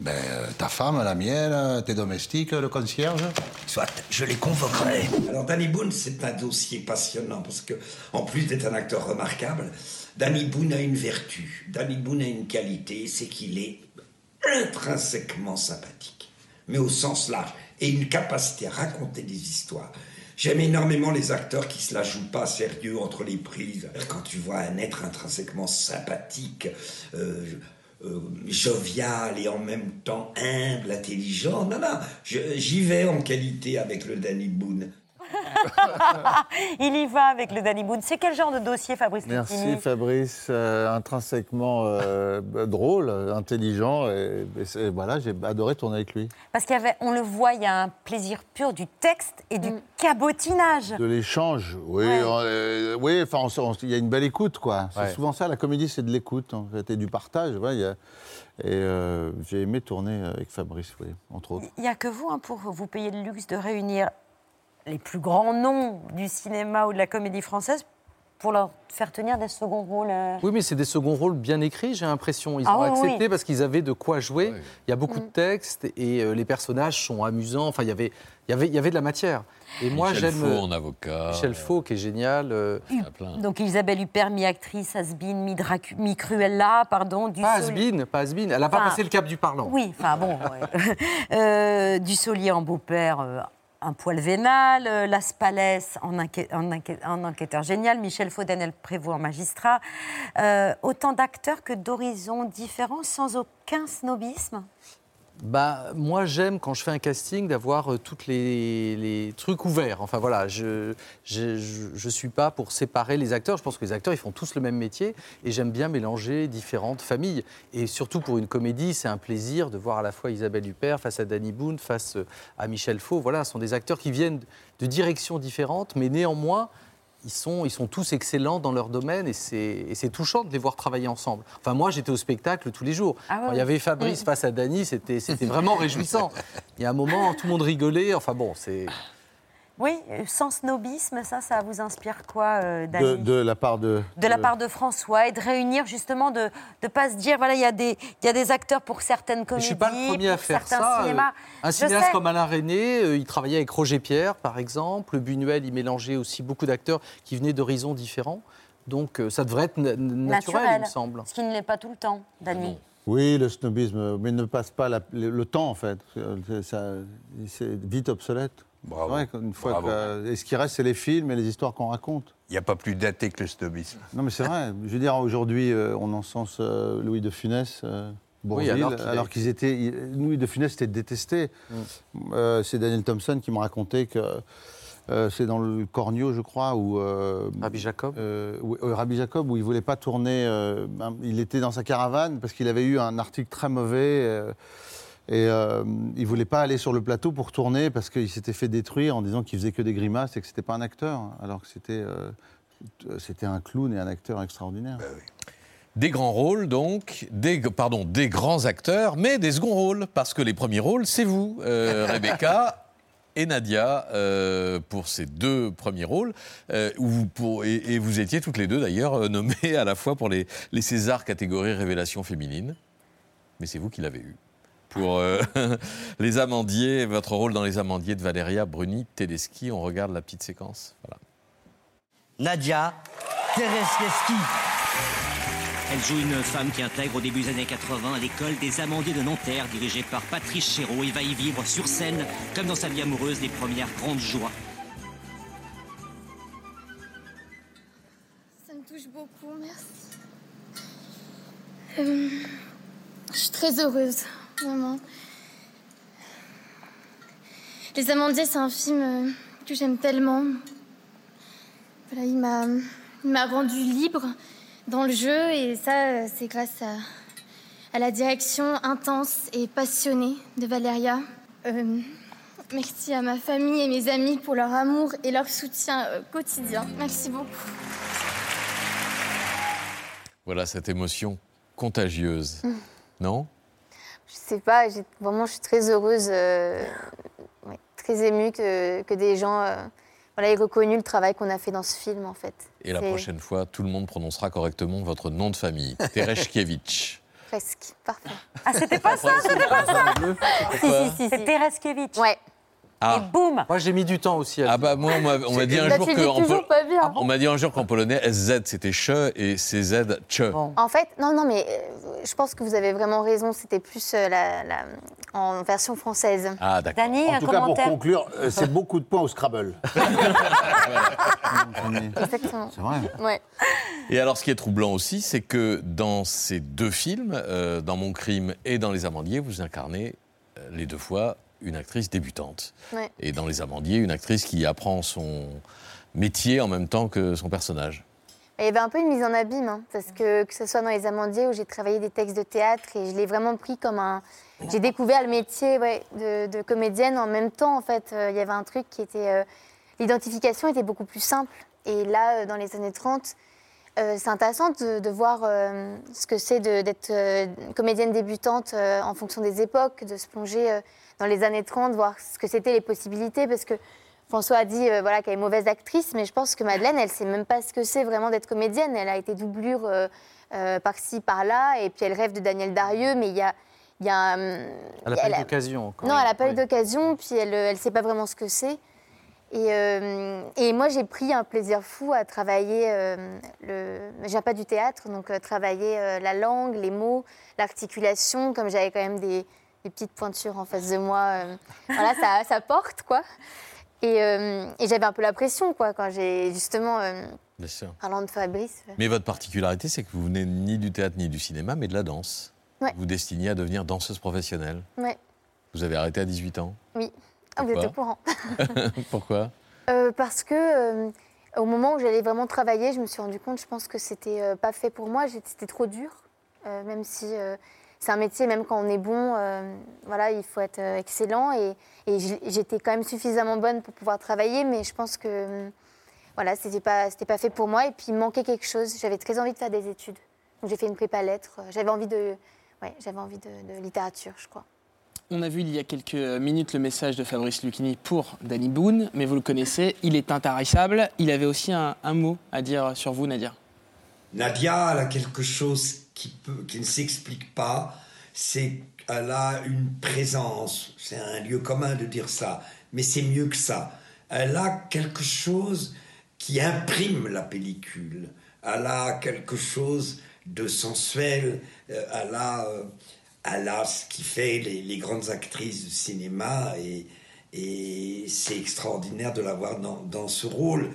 ben, euh, ta femme, la mienne, tes domestiques, le concierge Soit, je les convoquerai. Alors, Danny Boone, c'est un dossier passionnant parce que, en plus d'être un acteur remarquable, Danny Boone a une vertu. Danny Boone a une qualité, c'est qu'il est intrinsèquement sympathique, mais au sens large, et une capacité à raconter des histoires. J'aime énormément les acteurs qui se la jouent pas sérieux entre les prises. Quand tu vois un être intrinsèquement sympathique, euh, euh, jovial et en même temps humble, intelligent. Non, non, j'y vais en qualité avec le Danny Boone. Il y va avec le Danny Boone. C'est quel genre de dossier, Fabrice Merci, Fabrice. Euh, intrinsèquement euh, drôle, intelligent. Et, voilà, j'ai adoré tourner avec lui. Parce qu'on le voit, il y a un plaisir pur du texte et du mm. cabotinage. De l'échange, oui. Euh, oui, enfin, il y a une belle écoute, quoi. C'est souvent ça, la comédie, c'est de l'écoute, en fait, et du partage. Et j'ai aimé tourner avec Fabrice, oui, entre autres. Il n'y a que vous hein, pour vous payer le luxe de réunir les plus grands noms du cinéma ou de la comédie française pour leur faire tenir des seconds rôles. euh. Oui, mais c'est des seconds rôles bien écrits, j'ai l'impression. Ils Ah ont oui, accepté oui. parce qu'ils avaient de quoi jouer. Il y a beaucoup Mm. de textes et euh, les personnages sont amusants. Enfin, il y avait, il y avait, il y avait de la matière. Et moi, Michel j'aime. Faux euh, en avocat. Michel Faux, qui est génial. euh, Donc Isabelle Huppert, mi-actrice, Asbin, mi-Cruella, pardon. Du Pas Asbin, pas Asbin. Elle n'a pas passé le cap du parlant. Oui, enfin bon. ouais. Euh, du Solier en beau-père, euh, un poil vénal. euh, Las Palais en, enquê- en enquê- en enquêteur génial. Michel Faudanel Prévost en magistrat. Euh, autant d'acteurs que d'horizons différents, sans aucun snobisme? Bah, moi, j'aime quand je fais un casting d'avoir euh, tous les, trucs ouverts. Enfin voilà, je je suis pas pour séparer les acteurs. Je pense que les acteurs, ils font tous le même métier et j'aime bien mélanger différentes familles. Et surtout pour une comédie, c'est un plaisir de voir à la fois Isabelle Huppert face à Danny Boone, face euh, à Michel Faux. Voilà, ce sont des acteurs qui viennent de directions différentes, mais néanmoins, ils sont, ils sont tous excellents dans leur domaine et c'est touchant de les voir travailler ensemble. Enfin, moi, j'étais au spectacle tous les jours. Ah ouais, il y avait. Fabrice Mm. face à Dany, c'était c'était vraiment réjouissant. Il y a un moment, tout le monde rigolait. Enfin bon, c'est. Oui, euh, sans snobisme, ça, ça vous inspire quoi, euh, De, Dany de la part de. de la part de François et de réunir justement, de ne pas se dire, voilà, il y, a des- il y a des acteurs pour certaines comédies, je suis pas le premier à faire certains ça. cinémas. Un cinéaste sais. comme Alain René, euh, il travaillait avec Roger Pierre, par exemple. Buñuel, il mélangeait aussi beaucoup d'acteurs qui venaient d'horizons différents. Donc euh, ça devrait être na- naturel, il me semble. Ce qui ne l'est pas tout le temps, Dany. Oui, le snobisme, mais ne passe pas la- le, le temps en fait. C'est vite obsolète. Bravo. C'est vrai qu'une fois Bravo. que- et ce qui reste, c'est les films et les histoires qu'on raconte. Il n'y a pas plus daté que le snobisme. Non, mais c'est vrai. Je veux dire, aujourd'hui, euh, on encense euh, Louis de Funès, euh, Bourvil, alors alors qu'il qu'ils étaient. Louis de Funès était détesté. Euh, c'est Daniel Thompson qui me racontait que. euh, c'est dans le Cornio, je crois, où euh, Rabbi Jacob. euh, où- euh, Rabbi Jacob, où il voulait pas tourner. euh, il était dans sa caravane parce qu'il avait eu un article très mauvais euh, et euh, il voulait pas aller sur le plateau pour tourner parce qu'il s'était fait détruire en disant qu'il faisait que des grimaces et que c'était pas un acteur, alors que c'était euh, c'était un clown et un acteur extraordinaire. Des grands rôles, donc, des, pardon, des grands acteurs, mais des seconds rôles, parce que les premiers rôles, c'est vous, euh, Rebecca et Nadia, euh, pour ces deux premiers rôles. euh, où vous, pour, et, et vous étiez toutes les deux, d'ailleurs, nommées à la fois pour les, les Césars catégorie révélation féminine. Mais c'est vous qui l'avez eu. Pour euh, les amandiers, votre rôle dans les amandiers de Valéria Bruni Tedeschi. On regarde la petite séquence. Voilà. Nadia Tereskiewski. Elle joue une femme qui intègre au début des années 80 l'école des amandiers de Nanterre, dirigée par Patrice Chéreau, et va y vivre sur scène, comme dans sa vie amoureuse, les premières grandes joies. Ça me touche beaucoup, merci. Euh, je suis très heureuse, vraiment. Les Amandiers, c'est un film euh, que j'aime tellement. Voilà, il m'a, il m'a rendu libre dans le jeu et ça, euh, c'est grâce à, à la direction intense et passionnée de Valéria. Euh, merci à ma famille et mes amis pour leur amour et leur soutien quotidien. Merci beaucoup. Voilà cette émotion contagieuse. Mm. Non? Je sais pas, vraiment, je suis très heureuse, euh, ouais, très émue que, que des gens euh, voilà, aient reconnu le travail qu'on a fait dans ce film, en fait. Et la prochaine fois, tout le monde prononcera correctement votre nom de famille, Tereshkiewicz. Presque, parfait. Ah, c'était pas ça, c'était pas ça C'est Tereskevich. Ouais. Ah. Et boum Moi, j'ai mis du temps aussi. À Ah bah moi, on m'a on m'a dit un Bah, jour pol- on m'a dit un jour qu'en polonais SZ c'était che et CZ che. En fait, non, non, mais euh, je pense que vous avez vraiment raison. C'était plus euh, la, la- en version française. Ah d'accord. Dany, En un tout cas, pour conclure, euh, c'est beaucoup de points au Scrabble. Exactement. C'est vrai. Ouais. Et alors, ce qui est troublant aussi, c'est que dans ces deux films, euh, dans Mon crime et dans Les Amandiers, vous incarnez euh, les deux fois une actrice débutante. Ouais. Et dans Les Amandiers, une actrice qui apprend son métier en même temps que son personnage. Il y avait un peu une mise en abîme, hein, parce que que ce soit dans Les Amandiers où j'ai travaillé des textes de théâtre et je l'ai vraiment pris comme un. J'ai découvert le métier ouais, de, de comédienne en même temps. En fait, Euh, il y avait un truc qui était. euh, L'identification était beaucoup plus simple. Et là, euh, dans les années 30, euh, c'est intéressant de, de voir euh, ce que c'est d'être euh, comédienne débutante en fonction des époques, de se plonger dans les années 30, voir ce que c'était les possibilités, parce que François a dit euh, voilà, qu'elle est mauvaise actrice, mais je pense que Madeleine, elle sait même pas ce que c'est vraiment d'être comédienne. Elle a été doublure euh, euh, par-ci, par-là, et puis elle rêve de Daniel Darieux, mais il y a. y a, hum, Elle n'a pas eu d'occasion encore. non, elle n'a pas eu d'occasion, puis elle ne sait pas vraiment ce que c'est. Et, et moi, j'ai pris un plaisir fou à travailler le. Je viens pas du théâtre, donc travailler la langue, les mots, l'articulation, comme j'avais quand même des, des petites pointures en face de moi. euh, voilà, ça, ça porte, quoi. Et, euh, et j'avais un peu la pression, quoi, quand j'ai justement. euh, Bien sûr. parlant de Fabrice. Mais votre particularité, c'est que vous venez ni du théâtre ni du cinéma, mais de la danse. Ouais. Vous destiniez à devenir danseuse professionnelle. Ouais, Vous avez arrêté à 18 ans. oui. Ah, vous êtes au courant. Pourquoi? Euh, parce que au moment où j'allais vraiment travailler, je me suis rendu compte, je pense que c'était pas fait pour moi, c'était trop dur. Euh, même si euh, c'est un métier, même quand on est bon, euh, voilà, il faut être euh, excellent. Et, j'étais quand même suffisamment bonne pour pouvoir travailler, mais je pense que euh, voilà, c'était pas, pas fait pour moi. Et puis il manquait quelque chose. J'avais très envie de faire des études, donc j'ai fait une prépa lettres. J'avais envie de, ouais, j'avais envie de, littérature, je crois. On a vu il y a quelques minutes le message de Fabrice Lucchini pour Danny Boone, mais vous le connaissez, il est intarissable. Il avait aussi un mot à dire sur vous, Nadia. Nadia, elle a quelque chose qui, ne s'explique pas, c'est qu'elle a une présence, c'est un lieu commun de dire ça, mais c'est mieux que ça. Elle a quelque chose qui imprime la pellicule, elle a quelque chose de sensuel, euh, elle a, euh, elle a ce qui fait les, grandes actrices du cinéma et, c'est extraordinaire de la voir dans, dans ce rôle.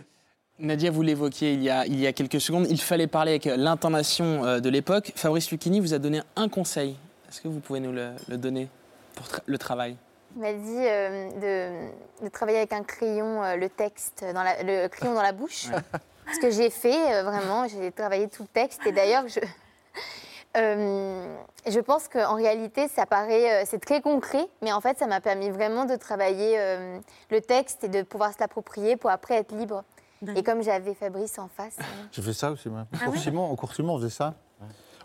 Nadia, vous l'évoquiez il, y a- il y a quelques secondes, il fallait parler avec l'intonation euh, de l'époque. Fabrice Lucchini vous a donné un conseil. Est-ce que vous pouvez nous le, le donner pour tra- le travail? Il m'a dit euh, de, de travailler avec un crayon, euh, le texte, dans la, le crayon dans la bouche. Ce que j'ai fait, euh, vraiment, j'ai travaillé tout le texte. Et d'ailleurs, je, je pense qu'en réalité, ça paraît, c'est très concret, mais en fait, ça m'a permis vraiment de travailler le texte et de pouvoir se l'approprier pour après être libre. Et comme j'avais Fabrice en face. euh, J'ai fait ça aussi, moi. Au Ah cours oui Simon, au cours Simon, on faisait ça.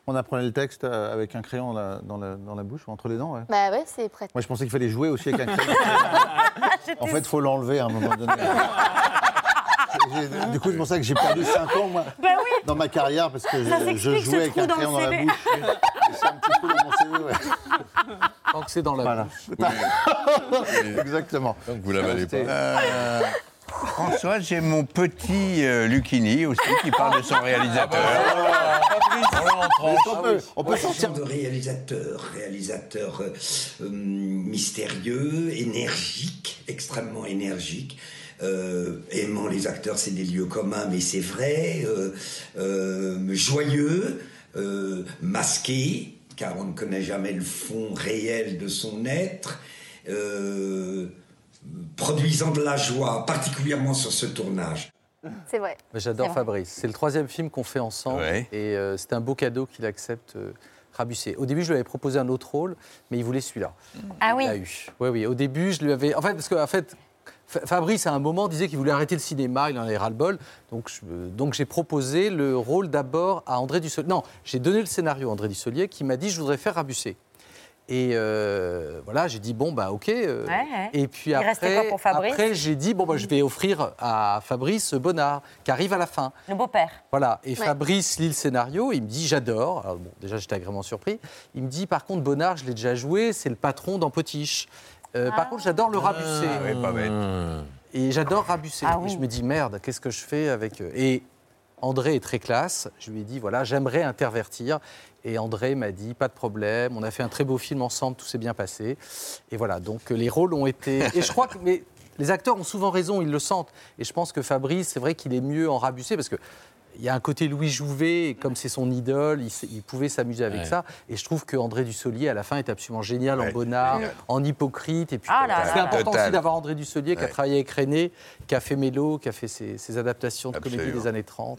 On apprenait le texte euh, avec un crayon dans la, dans la- dans la bouche, entre les dents. ouais. Bah ouais, c'est prêt. Moi, je pensais qu'il fallait jouer aussi avec un crayon. en fait, il faut l'enlever à un moment donné. Du coup, c'est pour ça que j'ai perdu 5 ans, moi, Bah dans ma carrière, parce que je, jouais avec un crayon dans la bouche. C'est un petit peu dans mon CV, ouais. Tant que c'est dans la bouche. Exactement. Donc vous l'avalez pas. Euh, François, j'ai mon petit euh, Lucchini aussi qui parle de son réalisateur. on peut, on peut sortir de réalisateur, réalisateur euh, euh, mystérieux, énergique, extrêmement énergique. Euh, aimant les acteurs, c'est des lieux communs, mais c'est vrai. euh, euh, joyeux, euh, masqué, car on ne connaît jamais le fond réel de son être. Produisant de la joie, particulièrement sur ce tournage. C'est vrai. Mais J'adore C'est vrai. Fabrice. C'est le troisième film qu'on fait ensemble. Et euh, c'est un beau cadeau qu'il accepte. euh, Rabusser. Au début, je lui avais proposé un autre rôle, mais il voulait celui-là. Ah oui. Il a eu. Oui, oui. Au début, je lui avais. En fait, parce que en fait, Fa- Fabrice, à un moment, disait qu'il voulait arrêter le cinéma, il en avait ras-le-bol. Donc, je- euh, donc j'ai proposé le rôle d'abord à André Dussolier. Non, j'ai donné le scénario à André Dussolier qui m'a dit je voudrais faire Rabusser. Et euh, voilà, j'ai dit bon, bah ok. euh, Ouais, ouais. Et puis après, pour après j'ai dit bon, bah, je vais offrir à Fabrice Bonnard, qui arrive à la fin. Le beau-père. Voilà, et Ouais. Fabrice lit le scénario, il me dit j'adore. Alors bon, déjà j'étais agréablement surpris. Il me dit par contre Bonnard, je l'ai déjà joué, c'est le patron dans Potiche. Euh, Par contre, j'adore le rabusser. Ah, oui, pas bête. Et j'adore rabusser. Ah Et je me dis merde, qu'est-ce que je fais avec eux? Et André est très classe. Je lui ai dit voilà, j'aimerais intervertir. Et André m'a dit pas de problème. On a fait un très beau film ensemble, tout s'est bien passé. Et voilà, donc euh, les rôles ont été. Et je crois que mais les acteurs ont souvent raison, ils le sentent. Et je pense que Fabrice, c'est vrai qu'il est mieux en rabusser parce que. Il y a un côté Louis Jouvet, et comme c'est son idole, il, pouvait s'amuser avec Ouais. ça. Et je trouve que André Dussolier, à la fin, est absolument génial en bonnard, en hypocrite. Et puis, Ah c'est important Total. aussi d'avoir André Dussolier qui a travaillé avec René, qui a fait Mélo, qui a fait ses, ses adaptations de comédie Absolument. des années 30.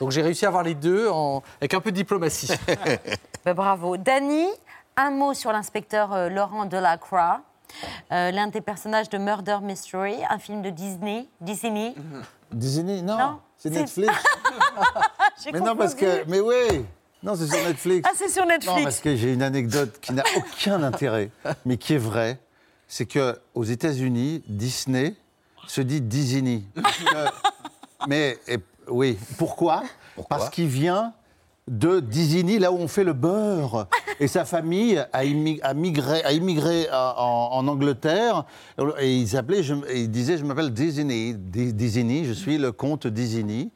Donc j'ai réussi à avoir les deux en- avec un peu de diplomatie. Ben, bravo. Dany, un mot sur l'inspecteur euh, Laurent Delacroix, euh, l'un des personnages de Murder Mystery, un film de Disney. Disney. Disney, non, Non, c'est Netflix. J'ai mais non, parce que. Mais oui Non, c'est sur Netflix. Ah, c'est sur Netflix. Non, parce que j'ai une anecdote qui n'a aucun intérêt, mais qui est vraie. C'est que aux États-Unis, Disney se dit. Parce que- mais et- oui, pourquoi, Parce qu'il vient de Dizini, là où on fait le beurre. Et sa famille a, immi- a migré, a immigré à- en, en Angleterre. Et il s'appelait, il disait, je m'appelle Dizini, Di- Dizini, je suis le comte Dizini.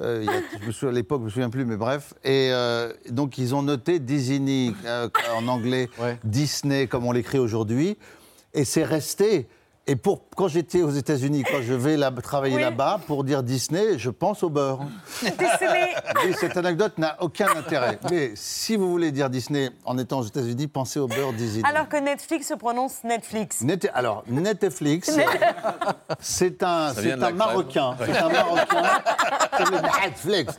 Euh, il y a- je me souviens, à l'époque, je me souviens plus, mais bref. Et euh, donc, ils ont noté Disney euh, en anglais, Disney, comme on l'écrit aujourd'hui. Et c'est resté. Et pour, quand j'étais aux États-Unis, quand je vais là, travailler Oui. là-bas, pour dire Disney, je pense au beurre. Disney. Et cette anecdote n'a aucun intérêt. Mais si vous voulez dire Disney en étant aux États-Unis, pensez au beurre Disney. Alors que Netflix se prononce Netflix. Net- alors, Netflix, c'est un, un. Marocain, c'est un Marocain, c'est le Netflix,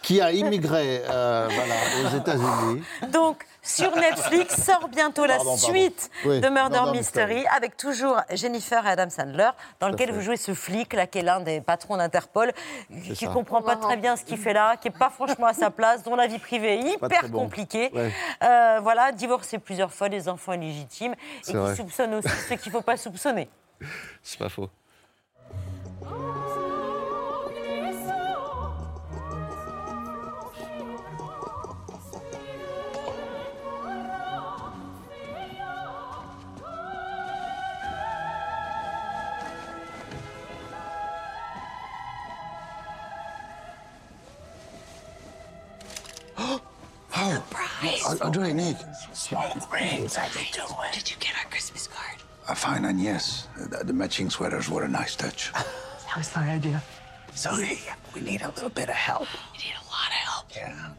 qui a immigré euh, voilà, aux États-Unis. Donc, sur Netflix sort bientôt la Pardon, suite Oui, de Murder, Murder Mystery, Mystery. avec toujours Jennifer et Adam Sandler, dans lequel fait. vous jouez ce flic, là, qui est l'un des patrons d'Interpol, qui ne comprend pas très bien ce qu'il fait là, qui n'est pas franchement à sa place, dont la vie privée est hyper bon. compliquée. Ouais. Euh, voilà, divorcé plusieurs fois, des enfants illégitimes, et qui vrai. soupçonne aussi ce qu'il ne faut pas soupçonner. C'est pas faux. Surprise. Audrey, Nick. Smoke rings. How you doing? Did you get our Christmas card? Uh, fine, and yes, the, the matching sweaters were a nice touch. That was my idea. Sorry, we need a little bit of help. We need a lot of help. Yeah.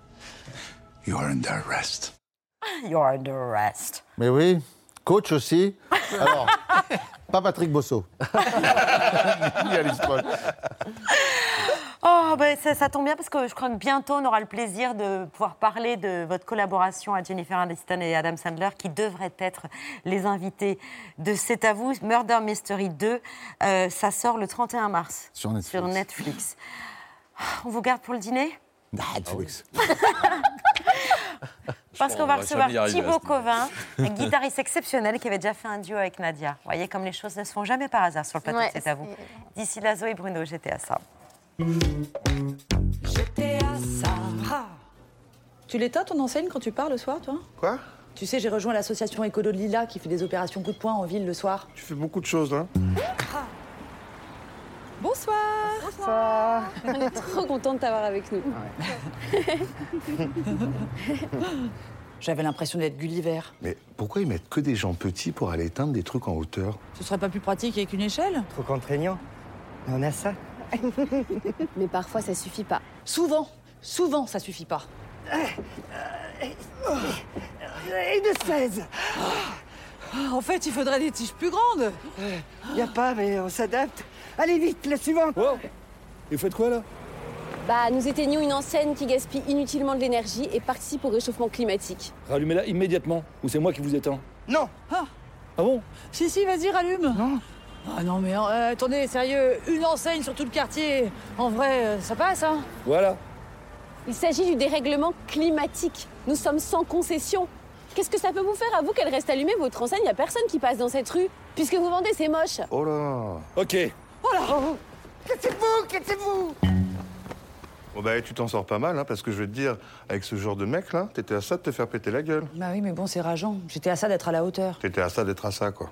You are under arrest. You're under arrest. Mais oui, coach aussi. Alors, pas Patrick Bosso. Ni Alice Paul. Oh, ben, ça, ça tombe bien parce que je crois que bientôt on aura le plaisir de pouvoir parler de votre collaboration à Jennifer Aniston et Adam Sandler qui devraient être les invités de C'est à vous, Murder Mystery 2. Euh, ça sort le 31 mars Sur Netflix. sur Netflix. On vous garde pour le dîner? Netflix. Parce pense qu'on va recevoir Thibaut. Covin, un guitariste exceptionnel qui avait déjà fait un duo avec Nadia. Vous voyez comme les choses ne se font jamais par hasard sur le plateau Ouais, de C'est à vous. D'ici là, Zoé Bruno, j'étais à ça. J'étais à. Ah. Tu l'état ton enseigne quand tu pars le soir, toi? Quoi? Tu sais, j'ai rejoint l'association Écolo de Lila qui fait des opérations coup de poing en ville le soir. Tu fais beaucoup de choses, hein Bonsoir Bonsoir On est trop content de t'avoir avec nous. J'avais l'impression d'être Gulliver. Mais pourquoi ils mettent que des gens petits pour aller éteindre des trucs en hauteur? Ce serait pas plus pratique avec une échelle? Trop contraignant. On a ça. Mais parfois, ça suffit pas. Souvent, souvent, ça suffit pas. Une 16 En fait, il faudrait des tiges plus grandes. Y a pas, mais on s'adapte. Allez vite, la suivante Et vous faites quoi là? Bah, nous éteignons une enseigne qui gaspille inutilement de l'énergie et participe au réchauffement climatique. Rallumez-la immédiatement, ou c'est moi qui vous éteins? Non Ah, Ah bon? Si, si, vas-y, rallume. Non. Ah non, mais euh, attendez, sérieux, une enseigne sur tout le quartier. En vrai, euh, ça passe, hein? Voilà. Il s'agit du dérèglement climatique. Nous sommes sans concession. Qu'est-ce que ça peut vous faire à vous qu'elle reste allumée, votre enseigne? Il a personne qui passe dans cette rue. Puisque vous vendez, c'est moche. Oh là Ok. Voilà Cassez-vous Cassez-vous Bon bah tu t'en sors pas mal, hein, parce que je vais te dire, avec ce genre de mec là, t'étais à ça de te faire péter la gueule. Bah oui, mais bon, c'est rageant. J'étais à ça d'être à la hauteur. T'étais à ça d'être à ça, quoi.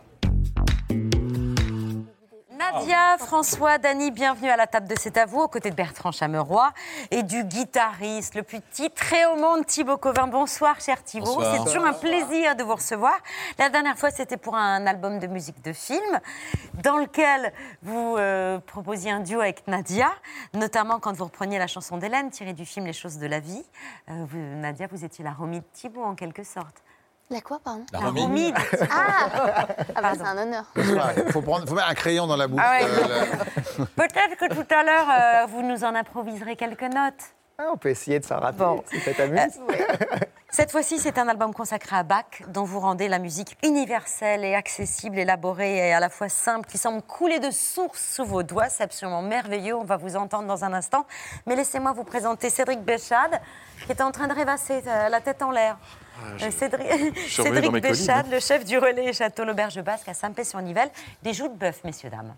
Nadia, François, Dany, bienvenue à la table de C'est à vous, aux côtés de Bertrand Chameroy et du guitariste, le plus titré au monde, Thibaut Covin. Bonsoir, cher Thibaut. C'est toujours un plaisir de vous recevoir. La dernière fois, c'était pour un album de musique de film, dans lequel vous euh, proposiez un duo avec Nadia, notamment quand vous repreniez la chanson d'Hélène, tirée du film Les choses de la vie. Euh, vous- Nadia, vous étiez la Romy de Thibaut, en quelque sorte. La quoi, pardon La Thibaut. Ah, ah bah, c'est un honneur. Il faut, prendre- faut mettre un crayon dans la bouche. Ah ouais. euh, la- Peut-être que tout à l'heure, euh, vous nous en improviserez quelques notes. Ah, on peut essayer de s'en rappeler, Bon. si ça t'amuse. Cette fois-ci, c'est un album consacré à Bach, dont vous rendez la musique universelle et accessible, élaborée et à la fois simple, qui semble couler de source sous vos doigts. C'est absolument merveilleux. On va vous entendre dans un instant. Mais laissez-moi vous présenter Cédric Béchade, qui est en train de rêvasser, euh, la tête en l'air. Je- Euh, Cédric, Cédric Béchade, hein. le chef du relais Château l'Auberge Basque à Saint-Pé-sur-Nivelle. Des joues de bœuf, messieurs, dames.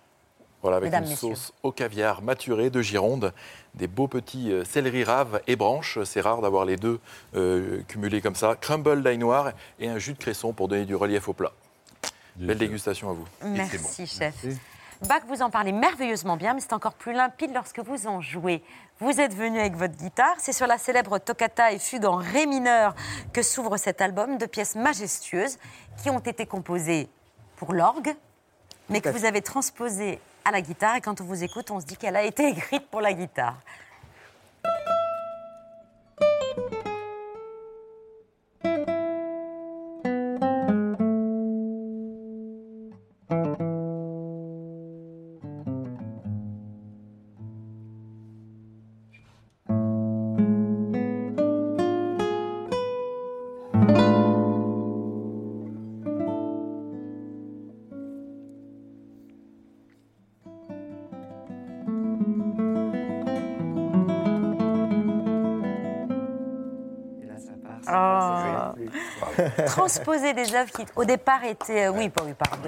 Voilà, avec Mesdames, une messieurs. sauce au caviar maturé de Gironde, des beaux petits euh, céleri raves et branches. C'est rare d'avoir les deux euh, cumulés comme ça. Crumble d'ail noir et un jus de cresson pour donner du relief au plat. Belle dégustation à vous. Merci, chef. Bach, vous en parlez merveilleusement bien, mais c'est encore plus limpide lorsque vous en jouez. Vous êtes venu avec votre guitare. C'est sur la célèbre toccata et fugue en ré mineur que s'ouvre cet album de pièces majestueuses qui ont été composées pour l'orgue, mais que vous avez transposées à la guitare. Et quand on vous écoute, on se dit qu'elle a été écrite pour la guitare. Transposer des œuvres qui, au départ, étaient. euh, oui, oui, pardon.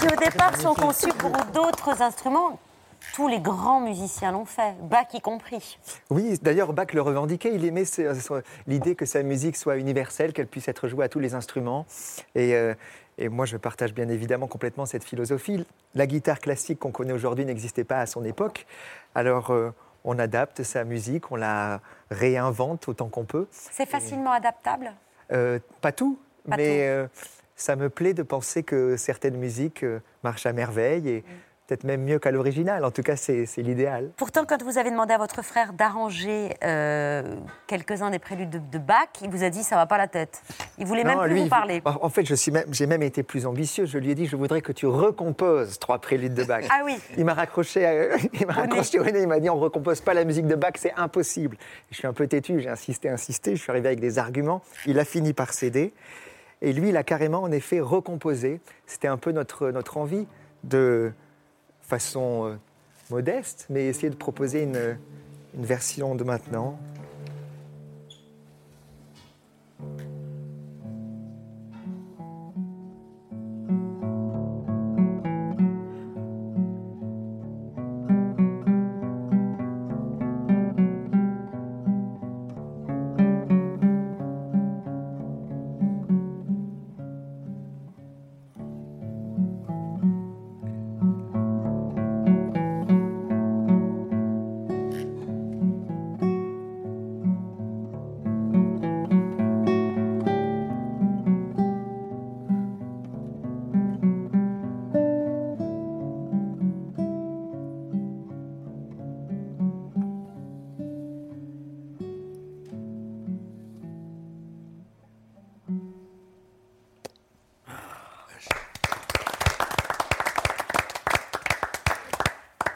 Qui, au départ, sont conçues pour d'autres instruments. Tous les grands musiciens l'ont fait, Bach y compris. Oui, d'ailleurs, Bach le revendiquait. Il aimait l'idée que sa musique soit universelle, qu'elle puisse être jouée à tous les instruments. Et, euh, et moi, je partage bien évidemment complètement cette philosophie. La guitare classique qu'on connaît aujourd'hui n'existait pas à son époque. Alors, euh, on adapte sa musique, on la réinvente autant qu'on peut. C'est facilement adaptable? Euh, pas tout, Pas mais tout. euh, ça me plaît de penser que certaines musiques euh, marchent à merveille et peut-être même mieux qu'à l'original. En tout cas, c'est l'idéal. Pourtant, quand vous avez demandé à votre frère d'arranger euh, quelques-uns des préludes de, de Bach, il vous a dit ça va pas la tête. Il voulait même plus lui, vous parler. En fait, suis même- j'ai même été plus ambitieux. Je lui ai dit, je voudrais que tu recomposes trois préludes de Bach. Ah oui. Il m'a raccroché, à- il m'a raccroché au nez. Il m'a dit, on recompose pas la musique de Bach, c'est impossible. Je suis un peu têtu, j'ai insisté, insisté. Je suis arrivé avec des arguments. Il a fini par céder. Et lui, il a carrément, en effet, recomposé. C'était un peu notre, notre envie de façon euh, modeste, mais essayer de proposer une, une version de maintenant.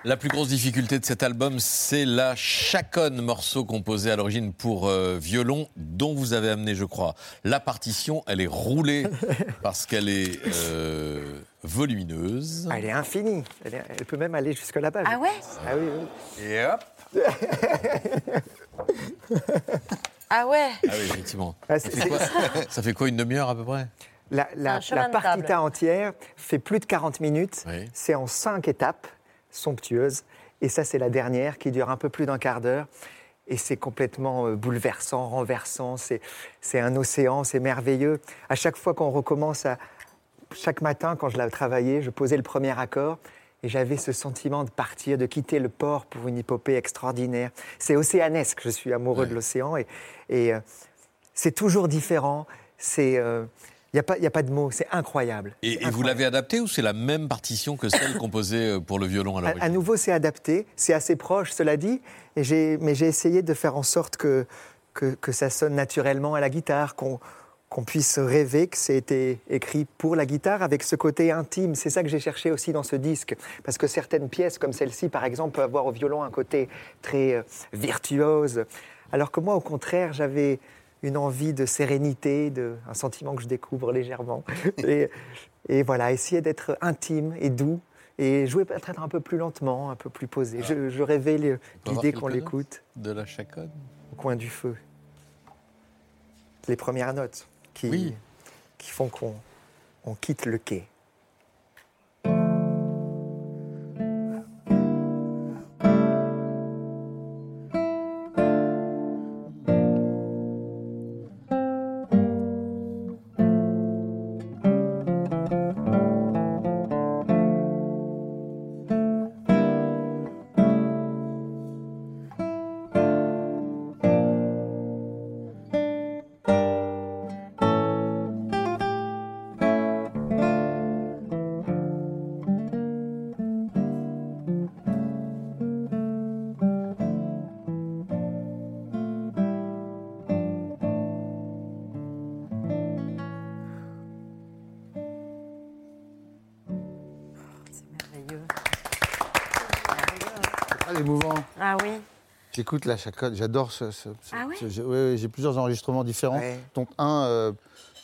La plus grosse difficulté de cet album, c'est la chaconne, morceau composé à l'origine pour euh, violon, dont vous avez amené, je crois, la partition. Elle est roulée parce qu'elle est euh, volumineuse. Ah, elle est infinie. Elle, est- elle peut même aller jusque là-bas. Ah ouais Ah oui, oui. Et hop Ah ouais Ah oui, effectivement. Ah, ça, c'est- fait quoi, ça fait quoi, une demi-heure à peu près? La, la- un chemin la de partita table. entière fait plus de 40 minutes. Oui. C'est en cinq étapes somptueuses. Et ça, c'est la dernière qui dure un peu plus d'un quart d'heure. Et c'est complètement euh, bouleversant, renversant. C'est c'est un océan, c'est merveilleux. À chaque fois qu'on recommence à. Chaque matin, quand je la travaillais, je posais le premier accord. Et j'avais ce sentiment de partir, de quitter le port pour une épopée extraordinaire. C'est océanesque, je suis amoureux de l'océan. Et, et, euh, c'est toujours différent. C'est. Il n'y a, pas- y a pas de mots, c'est incroyable. Et, et vous l'avez adapté ou c'est la même partition que celle composée euh, pour le violon à À, l'origine à nouveau, c'est adapté, c'est assez proche, cela dit, et mais j'ai essayé de faire en sorte que, que, que ça sonne naturellement à la guitare, qu'on puisse rêver que c'est été écrit pour la guitare avec ce côté intime. C'est ça que j'ai cherché aussi dans ce disque, parce que certaines pièces, comme celle-ci par exemple, peuvent avoir au violon un côté très euh, virtuose, alors que moi, au contraire, j'avais une envie de sérénité, de, un sentiment que je découvre légèrement. Et, et voilà, essayer d'être intime et doux et jouer peut-être un peu plus lentement, un peu plus posé. Je, je rêvais l'idée qu'on quelques l'écoute De la chaconne au coin du feu. Les premières notes qui, qui font qu'on on quitte le quai. J'écoute la chacotte, j'adore ce. ce- ce- Ah ouais ce- j'ai- ouais, ouais, j'ai plusieurs enregistrements différents, dont un euh,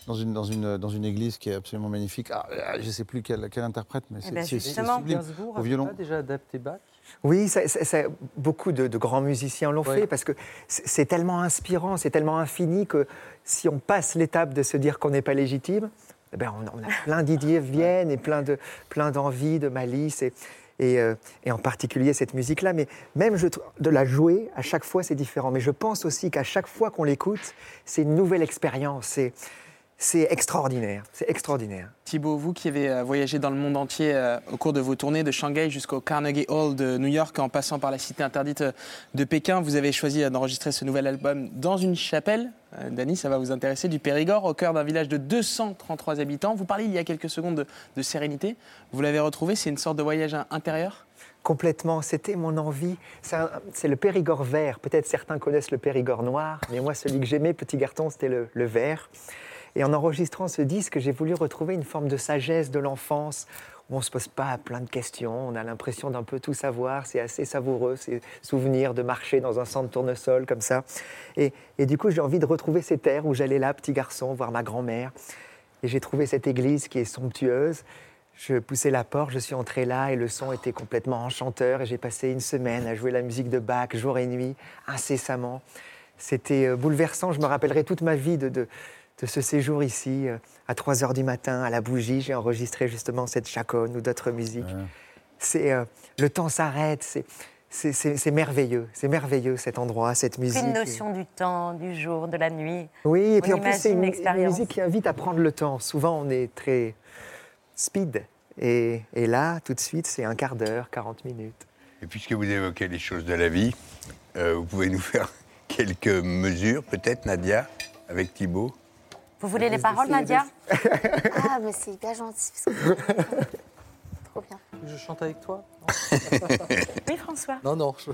dans, une, dans, une, dans une église qui est absolument magnifique. Ah, ah, je ne sais plus quel, quel interprète, mais c'est ben, c'est- justement. sublime. Au violon. pas déjà adapté Bach? Oui, ça- ça- ça- beaucoup de, de grands musiciens l'ont fait parce que c'est c'est tellement inspirant, c'est tellement infini que si on passe l'étape de se dire qu'on n'est pas légitime, eh ben on, on a plein d'idées viennent et plein de plein d'envie, de malice et, et, euh, et en particulier cette musique-là. Mais même de la jouer à chaque fois c'est différent. Mais je pense aussi qu'à chaque fois qu'on l'écoute, c'est une nouvelle expérience. C'est extraordinaire, c'est extraordinaire. Thibaut, vous qui avez euh, voyagé dans le monde entier euh, au cours de vos tournées de Shanghai jusqu'au Carnegie Hall de New York en passant par la cité interdite euh, de Pékin, vous avez choisi d'enregistrer ce nouvel album dans une chapelle. Euh, Dany, ça va vous intéresser, du Périgord, au cœur d'un village de 233 habitants. Vous parliez il y a quelques secondes de, de sérénité. Vous l'avez retrouvé, c'est une sorte de voyage in- intérieur? Complètement, c'était mon envie. C'est le Périgord vert. Peut-être certains connaissent le Périgord noir, mais moi, celui que j'aimais, petit garçon, c'était le, le vert. Et en enregistrant ce disque, j'ai voulu retrouver une forme de sagesse de l'enfance où on ne se pose pas plein de questions, on a l'impression d'un peu tout savoir, c'est assez savoureux, ces souvenirs de marcher dans un centre tournesol comme ça. Et, et du coup, j'ai envie de retrouver ces terres où j'allais là, petit garçon, voir ma grand-mère. Et j'ai trouvé cette église qui est somptueuse. Je poussais la porte, je suis entré là et le son était complètement enchanteur. Et j'ai passé une semaine à jouer la musique de Bach jour et nuit, incessamment. C'était euh, bouleversant. Je me rappellerai toute ma vie de, de, de ce séjour ici. euh, À 3 heures du matin, à la bougie, j'ai enregistré justement cette chaconne ou d'autres musiques. C'est euh, le temps s'arrête. C'est c'est- c'est c'est merveilleux. C'est merveilleux cet endroit, cette musique. Une notion du temps, du jour, de la nuit. Oui, et On puis en plus, c'est une, une musique qui invite à prendre le temps. Souvent, on est très speed. Et, et là, tout de suite, c'est un quart d'heure, 40 minutes. Et puisque vous évoquez les choses de la vie, euh, vous pouvez nous faire quelques mesures, peut-être, Nadia, avec Thibaut? Vous voulez les paroles, Nadia Ah, mais c'est hyper gentil. parce que- Trop bien. Je chante avec toi Oui, François. Non, non. je-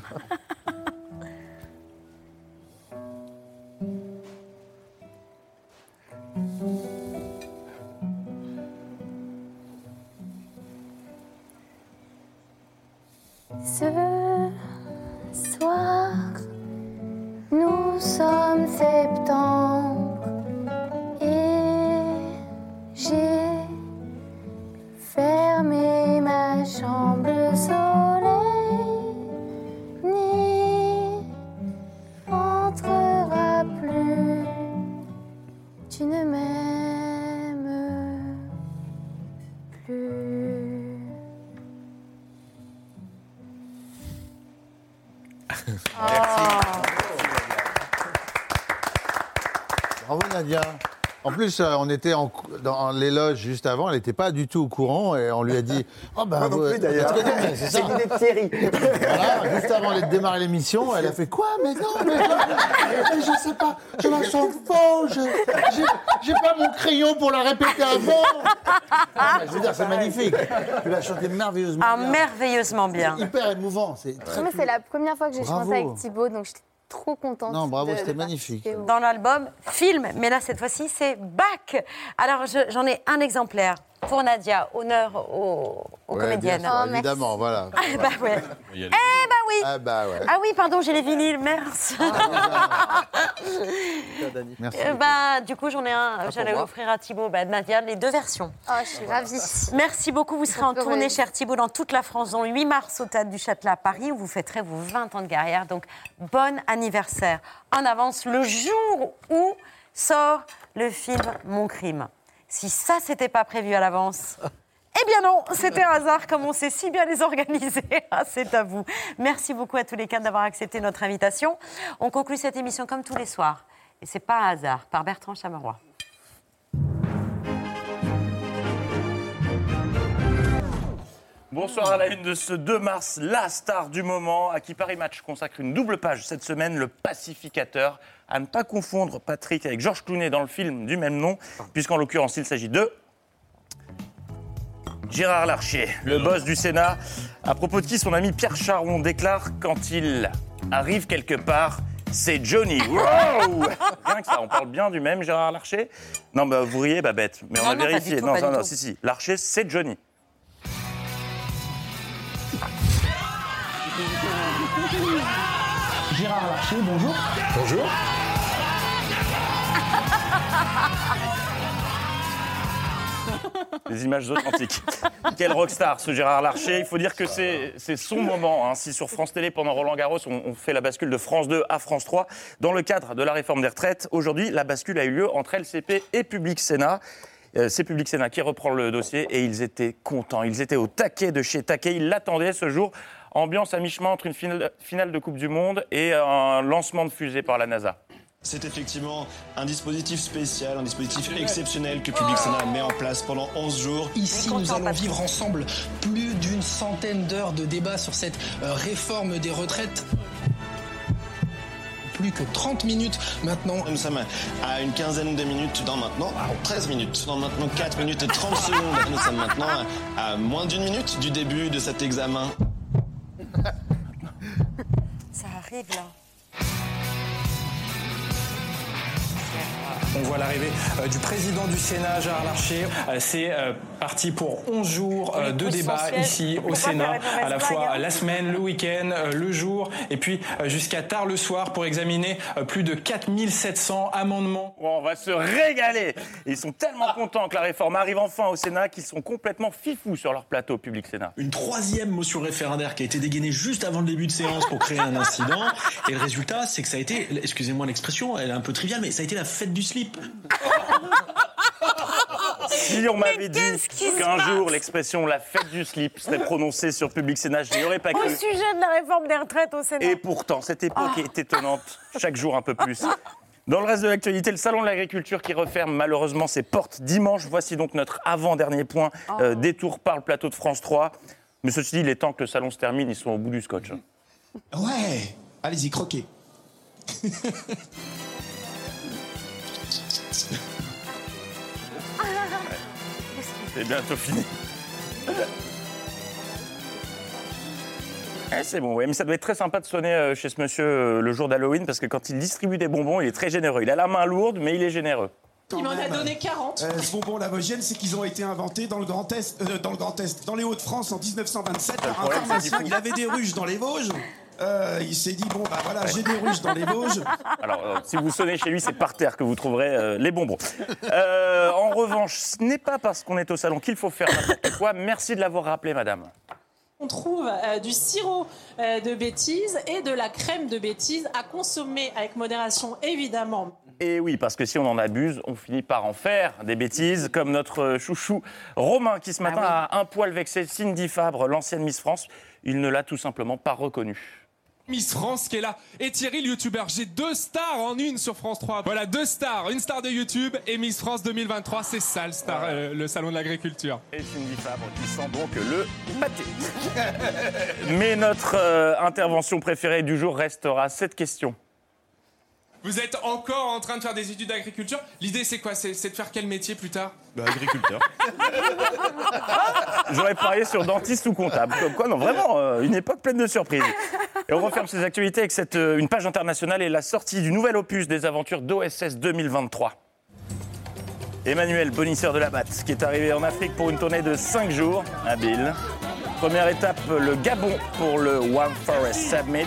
Ce soir, nous sommes septembre Tu ne m'aimes plus. Bravo Nadia. En plus, euh, on était en, dans l'éloge juste avant, elle n'était pas du tout au courant et on lui a dit Oh ben, Moi non vous- plus, d'ailleurs. c'est ça. C'est l'idée de Thierry. Voilà, juste avant de démarrer l'émission, elle a fait Quoi Mais non, mais, mais je sais pas, je la sens faux, je- j'ai- pas mon crayon pour la répéter avant. Ah, je veux dire, c'est magnifique. Tu l'as chanté merveilleusement. Ah, bien. merveilleusement bien. C'est hyper émouvant. C'est très c'est la première fois que j'ai chanté avec Thibaut, donc j'étais trop contente. Non, bravo, c'était magnifique. Dans l'album Film, mais là, cette fois-ci, c'est Bach. Alors, je- j'en ai un exemplaire pour Nadia, honneur aux, aux Ouais, comédiennes. sûr, évidemment, voilà. Ah, bah ouais. Eh bah oui Ah bah ouais. Ah oui, pardon, j'ai les vinyles, merci. Merci. Euh, bah, du coup, j'en ai un, pour j'allais offrir à Thibaut, bah, Nadia, les deux versions. Oh, je suis ravie. Merci beaucoup. Vous serez en tournée, cher Thibault, dans toute la France, dont le 8 mars au Théâtre du Châtelet à Paris, où vous fêterez vos 20 ans de carrière. Donc, bon anniversaire en avance, le jour où sort le film Mon crime. Si ça, c'était pas prévu à l'avance. Eh bien non, c'était un hasard comme on sait si bien les organiser. Ah, c'est à vous. Merci beaucoup à tous les quatre d'avoir accepté notre invitation. On conclut cette émission comme tous les soirs. Et c'est pas un hasard, par Bertrand Chameroy. Bonsoir à la une de ce 2 mars, la star du moment, à qui Paris Match consacre une double page cette semaine, le pacificateur. À ne pas confondre Patrick avec Georges Clooney dans le film du même nom, puisqu'en l'occurrence il s'agit de Gérard Larcher, le boss du Sénat, à propos de qui son ami Pierre Charon déclare quand il arrive quelque part, c'est Johnny. Wow Rien que ça, on parle bien du même Gérard Larcher Non, bah, vous riez, Babette, mais on Non, a non, vérifié. non, non, non, si, si. Larcher, c'est Johnny. Gérard Larcher, bonjour. Bonjour. Des images authentiques. Quel rockstar ce Gérard Larcher. Il faut dire que c'est c'est son moment. hein. Si sur France Télé, pendant Roland Garros, on, on fait la bascule de France 2 à France 3, dans le cadre de la réforme des retraites, aujourd'hui, la bascule a eu lieu entre LCP et Public Sénat. Euh, c'est Public Sénat qui reprend le dossier et ils étaient contents. Ils étaient au taquet de chez taquet. Ils l'attendaient ce jour. Ambiance à mi-chemin entre une finale, de Coupe du Monde et un lancement de fusée par la NASA. C'est effectivement un dispositif spécial, un dispositif exceptionnel que Public Sénat met en place pendant 11 jours. Ici, nous allons vivre ensemble plus d'une centaine d'heures de débats sur cette euh, réforme des retraites. Plus que 30 minutes maintenant. Nous sommes à une quinzaine de minutes dans maintenant, ah, 13 minutes, dans maintenant 4 minutes et 30 secondes. Nous sommes maintenant à moins d'une minute du début de cet examen. Ça arrive là. On voit l'arrivée euh, du président du Sénat, Gérard Larcher. Euh, C'est euh, parti pour 11 jours de débat ici au Sénat, à la fois hein. la semaine, le week-end, le jour, et puis jusqu'à tard le soir pour examiner plus de 4700 amendements. Oh, on va se régaler. Ils sont tellement contents que la réforme arrive enfin au Sénat qu'ils sont complètement fifous sur leur plateau Public Sénat. Une troisième motion référendaire qui a été dégainée juste avant le début de séance pour créer un incident. Et le résultat, c'est que ça a été, excusez-moi l'expression, elle est un peu triviale, mais ça a été la fête du slip. Si on m'avait dit qu'un jour l'expression la fête du slip serait prononcée sur Public Sénat, je n'y aurais pas Au cru. sujet de la réforme des retraites au Sénat. Et pourtant, cette époque est étonnante, chaque jour un peu plus. Dans le reste de l'actualité, le Salon de l'agriculture qui referme malheureusement ses portes dimanche. Voici donc notre avant-dernier point, euh, détour par le plateau de France 3. Mais ceci dit, il est temps que le salon se termine, ils sont au bout du scotch. Ouais, allez-y, croquez. C'est bientôt fini. Eh, c'est bon, ouais, mais ça doit être très sympa de sonner euh, chez ce monsieur euh, le jour d'Halloween parce que quand il distribue des bonbons, il est très généreux. Il a la main lourde, mais il est généreux. Il m'en a donné 40. Euh, ce bonbon Lavogène, c'est qu'ils ont été inventés dans le Grand Est, euh, dans le Grand Est, dans les Hauts-de-France en 1927 par un problème, c'est pharmacien. qu'il Il avait des ruches dans les Vosges. Euh, il s'est dit bon bah voilà, j'ai des ruches dans les Vosges. Alors, euh, si vous sonnez chez lui, c'est par terre que vous trouverez euh, les bonbons. Euh, en revanche, ce n'est pas parce qu'on est au salon qu'il faut faire n'importe quoi. Merci de l'avoir rappelé, madame. On trouve euh, du sirop euh, de bêtises et de la crème de bêtises à consommer avec modération, évidemment. Et oui, parce que si on en abuse, on finit par en faire des bêtises, comme notre chouchou Romain, qui ce matin a un poil vexé Cindy Fabre, l'ancienne Miss France. Il ne l'a tout simplement pas reconnue. Miss France qui est là et Thierry le youtubeur. J'ai deux stars en une sur France 3. Voilà, deux stars. Une star de YouTube et Miss France 2023. C'est ça le, star, euh, le salon de l'agriculture. Et Cindy Fabre qui sent donc le pâté. Mais notre euh, intervention préférée du jour restera cette question. Vous êtes encore en train de faire des études d'agriculture. L'idée c'est quoi? C'est de faire quel métier plus tard? Bah, agriculteur. J'aurais parié sur dentiste ou comptable. Comme quoi, non, vraiment, euh, une époque pleine de surprises. Et on referme ces actualités avec cette, euh, une page internationale et la sortie du nouvel opus des aventures d'OSS 2023. Emmanuel, bonisseur de la batte, qui est arrivé en Afrique pour une tournée de 5 jours, habile. Première étape, le Gabon pour le One Forest Summit.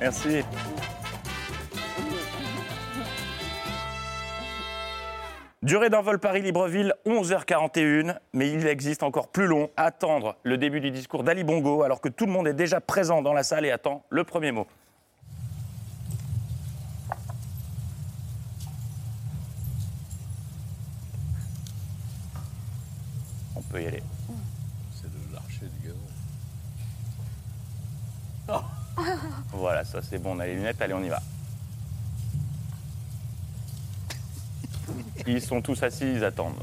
Merci. Durée d'un vol Paris-Libreville, 11h41, mais il existe encore plus long, attendre le début du discours d'Ali Bongo alors que tout le monde est déjà présent dans la salle et attend le premier mot. On peut y aller. C'est de l'archer du Gabon. Voilà, ça c'est bon, on a les lunettes, allez, on y va. Ils sont tous assis, ils attendent.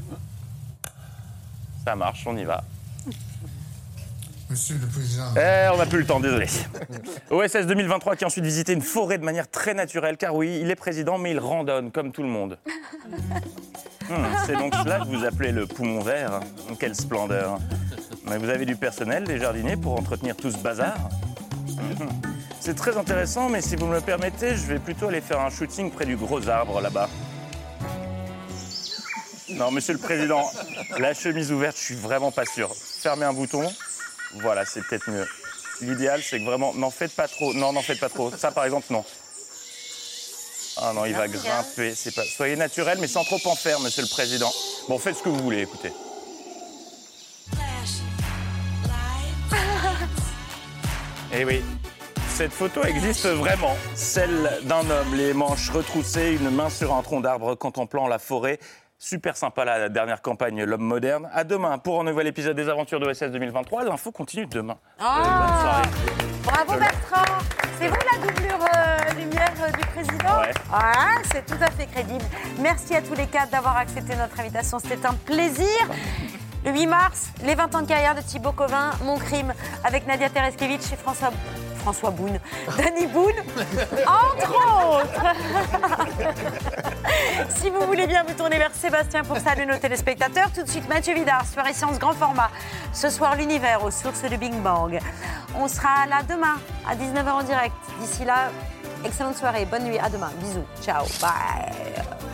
Ça marche, on y va. Monsieur le Président. Eh, on n'a plus le temps, désolé. OSS 2023 qui a ensuite visité une forêt de manière très naturelle, car oui, il est président, mais il randonne comme tout le monde. Hmm, c'est donc cela que vous appelez le poumon vert. Quelle splendeur. Mais vous avez du personnel, des jardiniers pour entretenir tout ce bazar. C'est très intéressant, mais si vous me le permettez, je vais plutôt aller faire un shooting près du gros arbre là-bas. Non, monsieur le président, la chemise ouverte, je suis vraiment pas sûr. Fermez un bouton. Voilà, c'est peut-être mieux. L'idéal, c'est que vraiment, n'en faites pas trop. Non, n'en faites pas trop. Ça, par exemple, non. Ah non, il va grimper. C'est pas... Soyez naturel, mais sans trop en faire, monsieur le président. Bon, faites ce que vous voulez, écoutez. Eh oui, cette photo existe vraiment. Celle d'un homme, les manches retroussées, une main sur un tronc d'arbre contemplant la forêt. Super sympa la dernière campagne L'homme moderne. À demain pour un nouvel épisode des aventures d'OSS 2023. L'info continue demain. Soirée. Bravo Bertrand C'est vous la doublure euh, lumière euh, du président Ouais. Ah, c'est tout à fait crédible. Merci à tous les quatre d'avoir accepté notre invitation. C'était un plaisir. Le 8 mars, les 20 ans de carrière de Thibaut Covin, Mon crime avec Nadia Tereskevitch et François, François Boone. Danny Boone, entre autres. si vous voulez bien vous tourner vers Sébastien pour saluer nos téléspectateurs, tout de suite Mathieu Vidard, soirée séance grand format. Ce soir, l'univers aux sources du Big Bang. On sera là demain à 19h en direct. D'ici là, excellente soirée, bonne nuit, à demain. Bisous, ciao, bye.